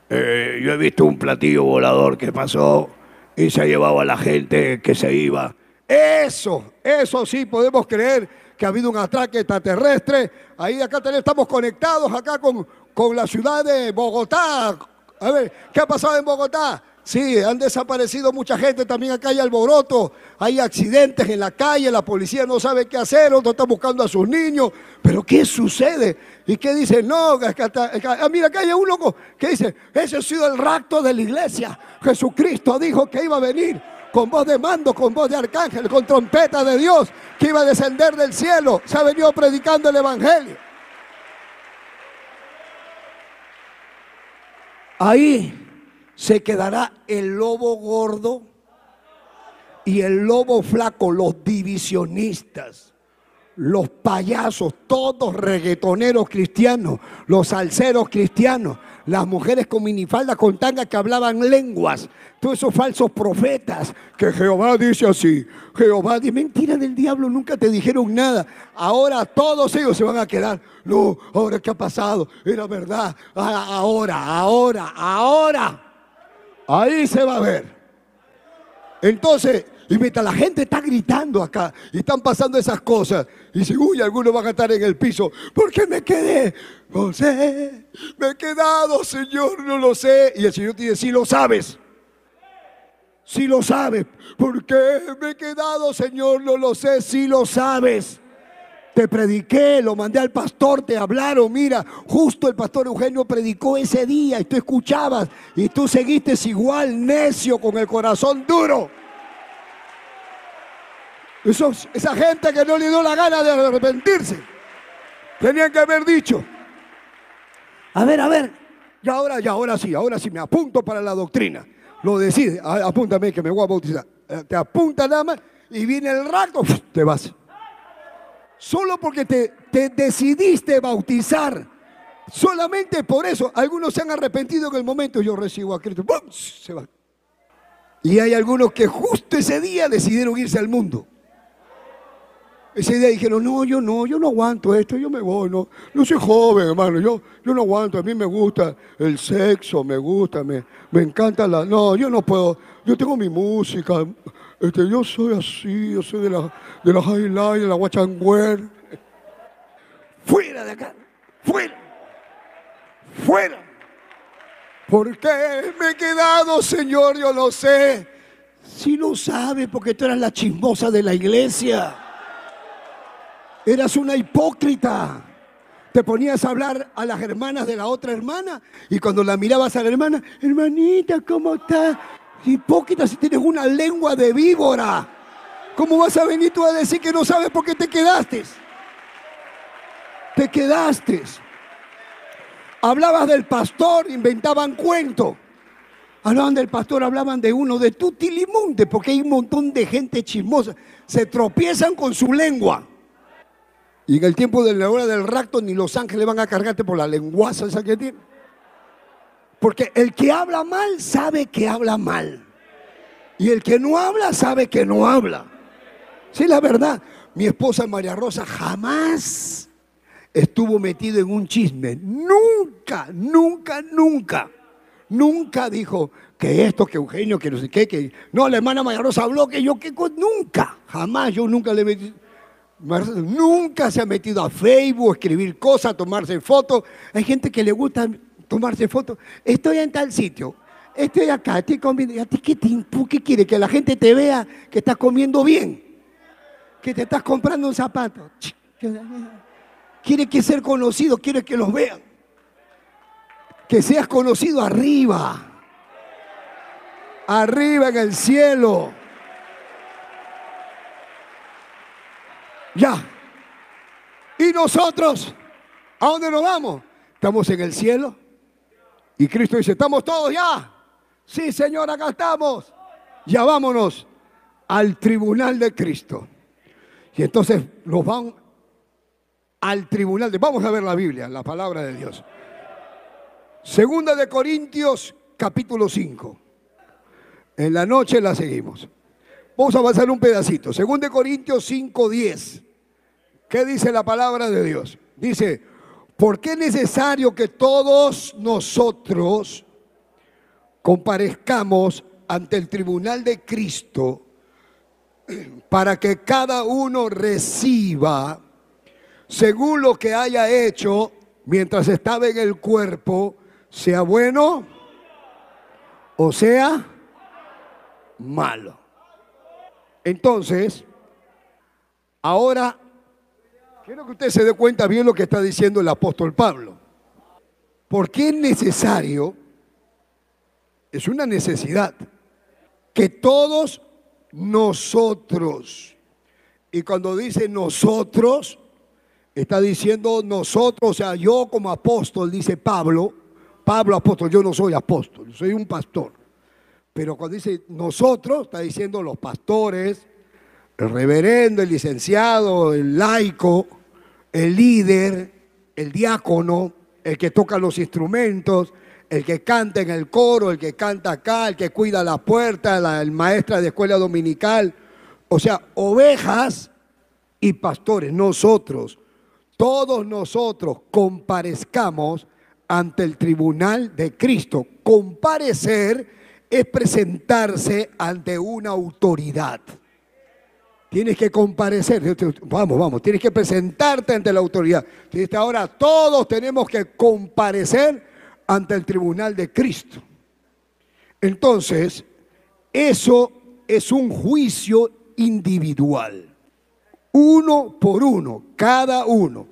Speaker 3: Eh, yo he visto un platillo volador que pasó y se ha llevado a la gente que se iba.
Speaker 2: Eso, eso sí podemos creer que ha habido un ataque extraterrestre. Ahí acá estamos conectados acá con, con la ciudad de Bogotá. A ver, ¿qué ha pasado en Bogotá? Sí, han desaparecido mucha gente, también acá hay alboroto, hay accidentes en la calle, la policía no sabe qué hacer, otro está buscando a sus niños, pero ¿qué sucede? ¿Y qué dice? No, ah, mira, acá hay un loco que dice, ese ha sido el rapto de la iglesia, Jesucristo dijo que iba a venir con voz de mando, con voz de arcángel, con trompeta de Dios, que iba a descender del cielo. Se ha venido predicando el Evangelio. Ahí se quedará el lobo gordo y el lobo flaco, los divisionistas, los payasos, todos reggaetoneros cristianos, los salseros cristianos, las mujeres con minifalda con tanga que hablaban lenguas, todos esos falsos profetas que Jehová dice así, Jehová dice, mentira del diablo, nunca te dijeron nada. Ahora todos ellos se van a quedar, no, ahora qué ha pasado, era verdad, ah, ahora, ahora, ahora. Ahí se va a ver. Entonces, y mientras la gente está gritando acá y están pasando esas cosas, y dice, uy, algunos van a estar en el piso, ¿por qué me quedé? No sé, me he quedado, Señor, no lo sé. Y el Señor dice, sí lo sabes. Sí lo sabes. ¿Por qué me he quedado, Señor? No lo sé, sí lo sabes. Te prediqué, lo mandé al pastor, te hablaron. Mira, justo el pastor Eugenio predicó ese día y tú escuchabas y tú seguiste igual necio con el corazón duro esa gente que no le dio la gana de arrepentirse. Tenían que haber dicho, a ver, a ver, y ahora, ya, ahora sí, ahora sí me apunto para la doctrina. Lo decide, apúntame que me voy a bautizar. Eh, te apunta nada más y viene el rato, te vas. Solo porque te, te decidiste bautizar. Solamente por eso, algunos se han arrepentido en el momento, yo recibo a Cristo, se va. Y hay algunos que justo ese día decidieron irse al mundo. Ese día dijeron, no, yo no, yo no aguanto esto, yo me voy, no, no soy joven, hermano, yo, yo no aguanto, a mí me gusta el sexo, me gusta, me, me encanta la, no, yo no puedo, yo tengo mi música, este, yo soy así, yo soy de la, de la highlight, de la. Fuera de acá, fuera, fuera. ¿Por qué me he quedado, Señor? Yo lo sé. Si no sabe, porque tú eras la chismosa de la iglesia. Eras una hipócrita. te ponías a hablar a las hermanas de la otra hermana y cuando la mirabas a la hermana, hermanita, ¿cómo estás? Hipócrita si tienes una lengua de víbora. ¿Cómo vas a venir tú a decir que no sabes por qué te quedaste? Te quedaste. Hablabas del pastor, inventaban cuentos. Hablaban del pastor, hablaban de uno, de Tutilimunde, porque hay un montón de gente chismosa. Se tropiezan con su lengua. Y en el tiempo de la hora del rapto ni los ángeles van a cargarte por la lenguaza esa que tiene. Porque el que habla mal sabe que habla mal. Y el que no habla sabe que no habla. Sí, la verdad. Mi esposa María Rosa jamás estuvo metido en un chisme. Nunca, nunca, nunca. Nunca dijo que esto, que Eugenio, que no sé qué, que... No, la hermana María Rosa habló que yo, que... Nunca, jamás, yo nunca le metí... Nunca se ha metido a Facebook, escribir cosas, tomarse fotos. Hay gente que le gusta tomarse fotos. Estoy en tal sitio, estoy acá, estoy comiendo. ¿A ti qué, te, qué quiere? Que la gente te vea que estás comiendo bien, que te estás comprando un zapato. Quiere que ser conocido, quiere que los vean. Que seas conocido arriba. Arriba en el cielo. Ya. ¿Y nosotros? ¿A dónde nos vamos? ¿Estamos en el cielo? Y Cristo dice, ¿estamos todos ya? Sí, Señor, acá estamos. Ya vámonos al tribunal de Cristo. Y entonces nos van al tribunal de... Vamos a ver la Biblia, la palabra de Dios. Segunda de Corintios, capítulo 5. En la noche la seguimos. Vamos a avanzar un pedacito. Segunda de Corintios 5, 10. ¿Qué dice la palabra de Dios? Dice, ¿por qué es necesario que todos nosotros comparezcamos ante el tribunal de Cristo para que cada uno reciba según lo que haya hecho mientras estaba en el cuerpo, sea bueno o sea malo. Entonces, ahora Quiero que usted se dé cuenta bien lo que está diciendo el apóstol Pablo. Porque es necesario, es una necesidad, que todos nosotros, y cuando dice nosotros, está diciendo nosotros, o sea, yo como apóstol, dice Pablo, Pablo apóstol, yo no soy apóstol, soy un pastor. Pero cuando dice nosotros, está diciendo los pastores, el reverendo, el licenciado, el laico, el líder, el diácono, el que toca los instrumentos, el que canta en el coro, el que canta acá, el que cuida la puerta, la el maestra de escuela dominical. O sea, ovejas y pastores, nosotros, todos nosotros comparezcamos ante el tribunal de Cristo. Comparecer es presentarse ante una autoridad. Tienes que comparecer, vamos, vamos, tienes que presentarte ante la autoridad. ahora todos tenemos que comparecer ante el tribunal de Cristo. Entonces, eso es un juicio individual, uno por uno, cada uno.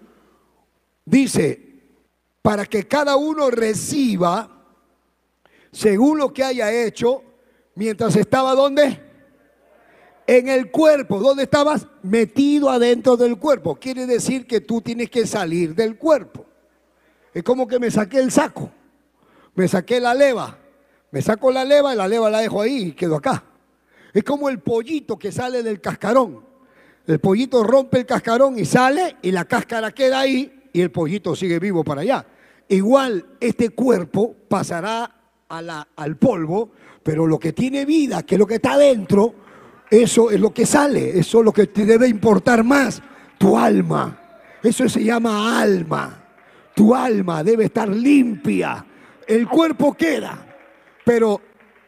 Speaker 2: Dice, para que cada uno reciba según lo que haya hecho mientras estaba donde? En el cuerpo. ¿Dónde estabas? Metido adentro del cuerpo. Quiere decir que tú tienes que salir del cuerpo. Es como que me saqué el saco, me saqué la leva, me saco la leva y la leva la dejo ahí y quedo acá. Es como el pollito que sale del cascarón. El pollito rompe el cascarón y sale y la cáscara queda ahí y el pollito sigue vivo para allá. Igual este cuerpo pasará al polvo, pero lo que tiene vida, que es lo que está adentro, eso es lo que sale, eso es lo que te debe importar más, tu alma. Eso se llama alma. Tu alma debe estar limpia. El cuerpo queda, pero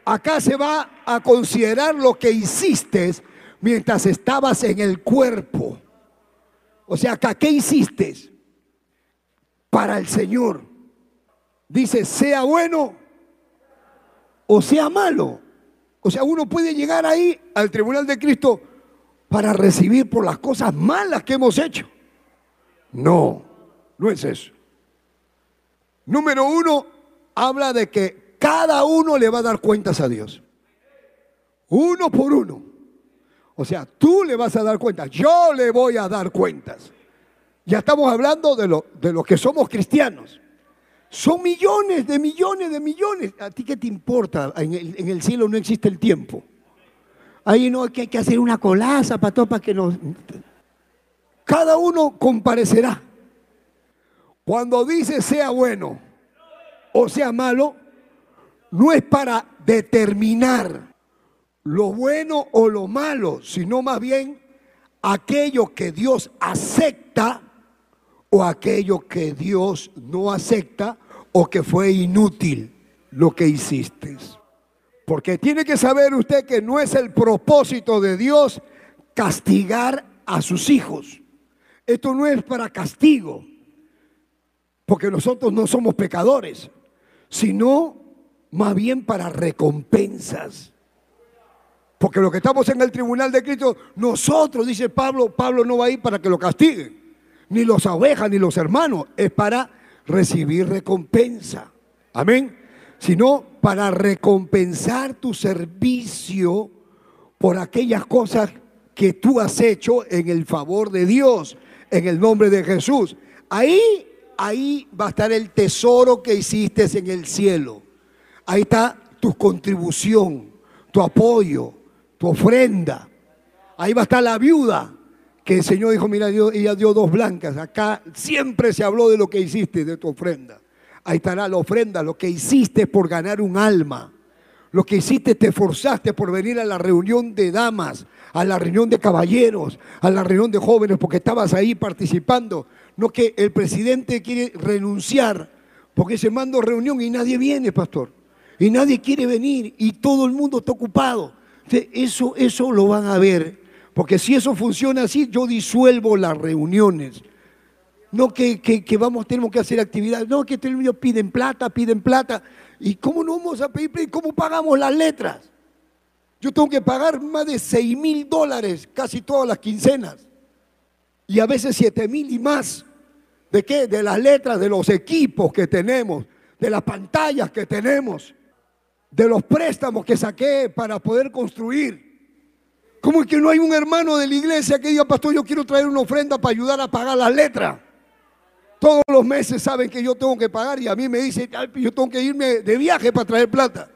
Speaker 2: acá se va a considerar lo que hiciste mientras estabas en el cuerpo. O sea, acá, ¿qué hiciste? Para el Señor. Dice, sea bueno o sea malo. O sea, uno puede llegar ahí al tribunal de Cristo para recibir por las cosas malas que hemos hecho. No, No es eso. Número uno, habla de que cada uno le va a dar cuentas a Dios. Uno por uno. O sea, tú le vas a dar cuentas, yo le voy a dar cuentas. Ya estamos hablando de, lo, de los que somos cristianos. Son millones de millones de millones. ¿A ti qué te importa? En el, cielo no existe el tiempo. Ahí no hay que hacer una colaza para todo, para que nos... Cada uno comparecerá. Cuando dice sea bueno o sea malo, no es para determinar lo bueno o lo malo, sino más bien aquello que Dios acepta o aquello que Dios no acepta o que fue inútil lo que hiciste. Porque tiene que saber usted que no es el propósito de Dios castigar a sus hijos. Esto no es para castigo, porque nosotros no somos pecadores, sino más bien para recompensas. Porque lo que estamos en el tribunal de Cristo, nosotros, dice Pablo, Pablo no va a ir para que lo castiguen, ni los ovejas, ni los hermanos, es para recibir recompensa. Amén. Sino para recompensar tu servicio por aquellas cosas que tú has hecho en el favor de Dios, en el nombre de Jesús. Ahí, ahí va a estar el tesoro que hiciste en el cielo. Ahí está tu contribución, tu apoyo, tu ofrenda. Ahí va a estar la viuda, que el Señor dijo, mira, ella dio dos blancas. Acá siempre se habló de lo que hiciste, de tu ofrenda. Ahí estará la ofrenda, lo que hiciste por ganar un alma. Lo que hiciste, te esforzaste por venir a la reunión de damas, a la reunión de caballeros, a la reunión de jóvenes, porque estabas ahí participando. No que el presidente quiere renunciar, porque se manda reunión y nadie viene, pastor. Y nadie quiere venir y todo el mundo está ocupado. Eso, eso lo van a ver. Porque si eso funciona así, yo disuelvo las reuniones. No que, vamos, tenemos que hacer actividades. No, que ellos piden plata, piden plata. ¿Y cómo no vamos a pedir? ¿Cómo pagamos las letras? Yo tengo que pagar más de 6 mil dólares casi todas las quincenas. Y a veces 7 mil y más. ¿De qué? De las letras, de los equipos que tenemos, de las pantallas que tenemos, de los préstamos que saqué para poder construir. ¿Cómo es que no hay un hermano de la iglesia que diga, pastor, yo quiero traer una ofrenda para ayudar a pagar las letras? Todos los meses saben que yo tengo que pagar y a mí me dicen, yo tengo que irme de viaje para traer plata.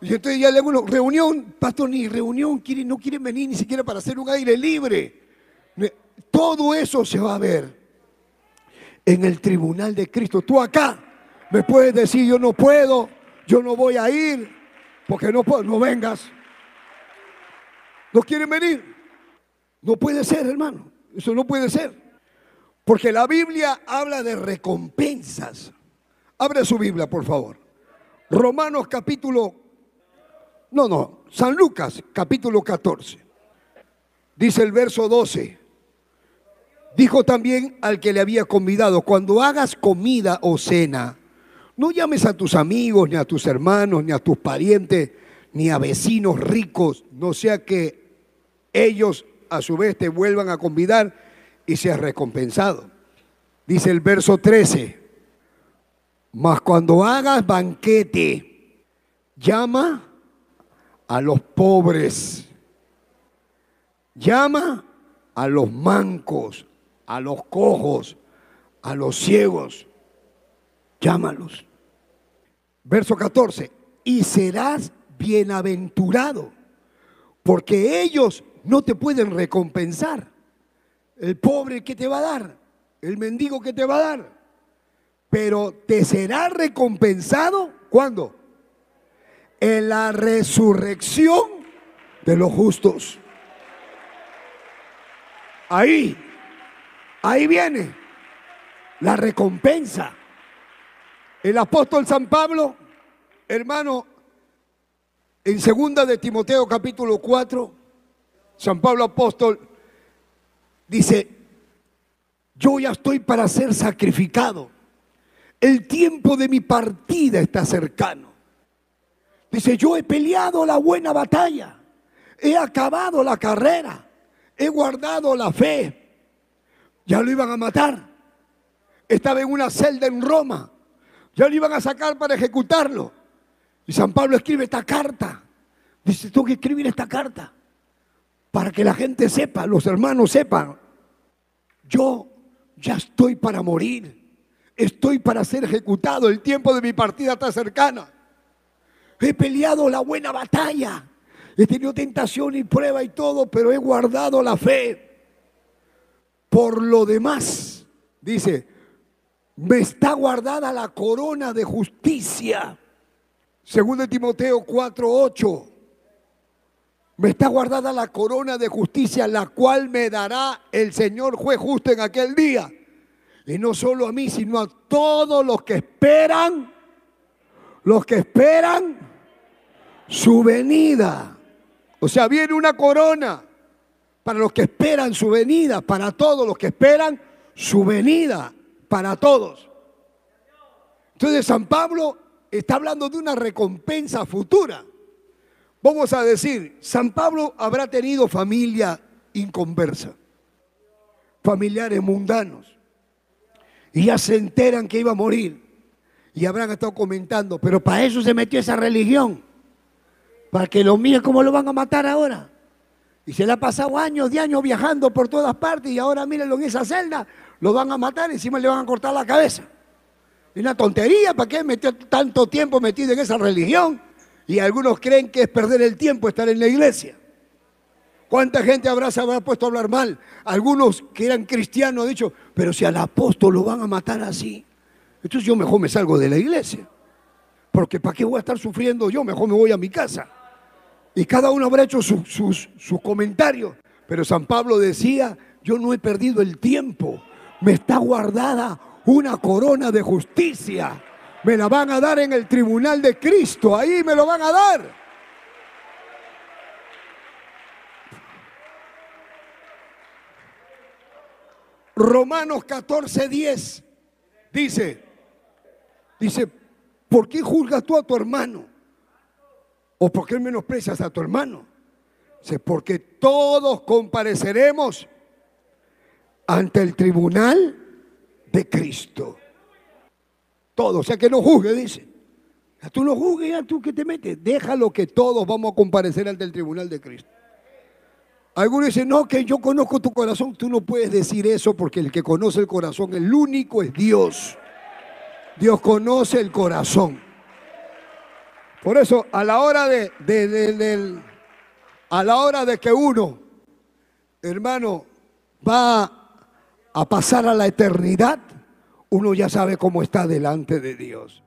Speaker 2: Y entonces ya le digo, reunión, pastor, ni reunión, no quieren venir ni siquiera para hacer un aire libre. Todo eso se va a ver en el tribunal de Cristo. Tú acá me puedes decir, yo no puedo, yo no voy a ir, porque no puedo, no vengas. No quieren venir. No puede ser, hermano. Eso no puede ser. Porque la Biblia habla de recompensas. Abre su Biblia, por favor. Romanos capítulo... No, no, San Lucas capítulo 14. Dice el verso 12. Dijo también al que le había convidado, cuando hagas comida o cena, no llames a tus amigos, ni a tus hermanos, ni a tus parientes, ni a vecinos ricos, no sea que ellos a su vez te vuelvan a convidar y seas recompensado. Dice el verso 13, mas cuando hagas banquete, llama a los pobres, llama a los mancos, a los cojos, a los ciegos, llámalos. Verso 14, y serás bienaventurado, porque ellos no te pueden recompensar el pobre que te va a dar, el mendigo que te va a dar, pero te será recompensado ¿cuándo? En la resurrección de los justos. Ahí, ahí viene la recompensa. El apóstol San Pablo, hermano, en segunda de Timoteo capítulo 4, San Pablo apóstol Dice, yo ya estoy para ser sacrificado. El tiempo de mi partida está cercano. Dice, yo he peleado la buena batalla. He acabado la carrera. He guardado la fe. Ya lo iban a matar. estaba en una celda en Roma. Ya lo iban a sacar para ejecutarlo. Y San Pablo escribe esta carta. Dice, tengo que escribir esta carta para que la gente sepa, los hermanos sepan. Yo ya estoy para morir. Estoy para ser ejecutado. El tiempo de mi partida está cercana. He peleado la buena batalla. He tenido tentación y prueba y todo, pero he guardado la fe. Por lo demás, dice, me está guardada la corona de justicia. Segundo de Timoteo 4:8. Me está guardada la corona de justicia, la cual me dará el Señor juez justo en aquel día. Y no solo a mí, sino a todos los que esperan, los que esperan su venida. O sea, viene una corona para los que esperan su venida, para todos los que esperan su venida, para todos. Entonces San Pablo está hablando de una recompensa futura. Vamos a decir, San Pablo habrá tenido familia inconversa, familiares mundanos, y ya se enteran que iba a morir, y habrán estado comentando, pero para eso se metió esa religión, para que lo miren cómo lo van a matar ahora. Y se le ha pasado años de años viajando por todas partes y ahora mírenlo en esa celda, lo van a matar encima le van a cortar la cabeza. Es una tontería, ¿para qué metió tanto tiempo metido en esa religión? Y algunos creen que es perder el tiempo estar en la iglesia. ¿Cuánta gente habrá, se habrá puesto a hablar mal? Algunos que eran cristianos han dicho, pero si al apóstol lo van a matar así, entonces yo mejor me salgo de la iglesia. Porque ¿para qué voy a estar sufriendo yo? Mejor me voy a mi casa. Y cada uno habrá hecho sus, sus comentarios. Pero San Pablo decía, yo no he perdido el tiempo. Me está guardada una corona de justicia me la van a dar en el tribunal de Cristo, ahí me lo van a dar. Romanos 14, 10 dice, dice, ¿por qué juzgas tú a tu hermano? ¿O por qué menosprecias a tu hermano? Dice, porque todos compareceremos ante el tribunal de Cristo. Todo, o sea que no juzgue, dice. Tú no juzgues, ya tú que te metes. Déjalo que todos vamos a comparecer ante el tribunal de Cristo. Algunos dicen, no, que yo conozco tu corazón. Tú no puedes decir eso porque el que conoce el corazón, el único es Dios. Dios conoce el corazón. Por eso, a la hora de, a la hora de que uno, hermano, va a pasar a la eternidad, uno ya sabe cómo está delante de Dios.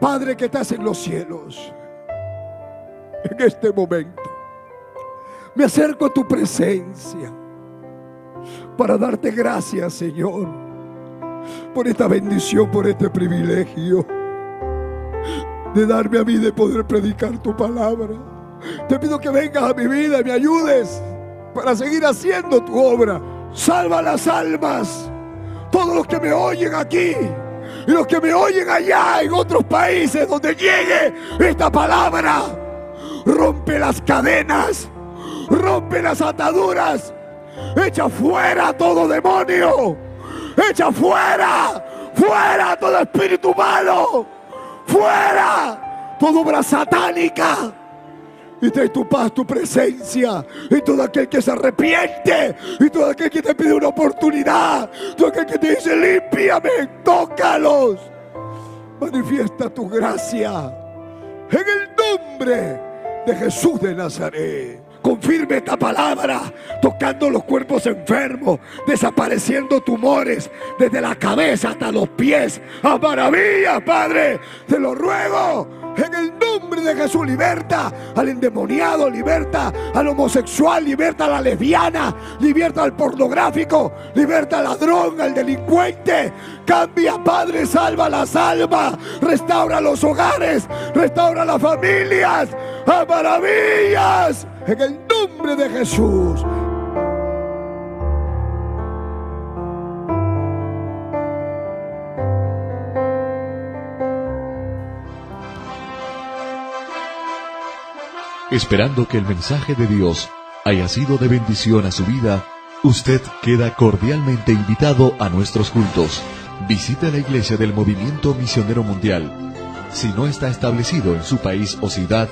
Speaker 2: Padre que estás en los cielos, en este momento me acerco a tu presencia para darte gracias, Señor, por esta bendición, por este privilegio de darme a mí de poder predicar tu palabra. Te pido que vengas a mi vida y me ayudes para seguir haciendo tu obra. Salva las almas, todos los que me oyen aquí y los que me oyen allá en otros países donde llegue esta palabra. Rompe las cadenas rompe las ataduras, echa fuera todo demonio, echa fuera, fuera todo espíritu malo, fuera toda obra satánica. Y trae tu paz, tu presencia. Y todo aquel que se arrepiente. Y todo aquel que te pide una oportunidad. Todo aquel que te dice, límpiame, tócalos. Manifiesta tu gracia. En el nombre de Jesús de Nazaret. Confirme esta palabra, tocando los cuerpos enfermos, desapareciendo tumores desde la cabeza hasta los pies. A maravillas, Padre, te lo ruego En el nombre de Jesús, liberta al endemoniado, liberta al homosexual, liberta a la lesbiana, liberta al pornográfico, liberta al ladrón, al delincuente. Cambia, Padre, salva las almas, restaura los hogares, restaura las familias. ¡A maravillas! En el nombre de Jesús.
Speaker 1: Esperando que el mensaje de Dios haya sido de bendición a su vida, usted queda cordialmente invitado a nuestros cultos. Visite la iglesia del Movimiento Misionero Mundial. Si no está establecido en su país o ciudad,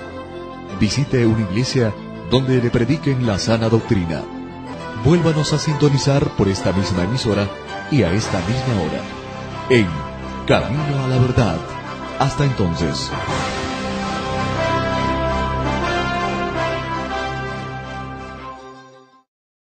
Speaker 1: visite una iglesia donde le prediquen la sana doctrina. Vuélvanos a sintonizar por esta misma emisora y a esta misma hora. En Camino a la Verdad. Hasta entonces.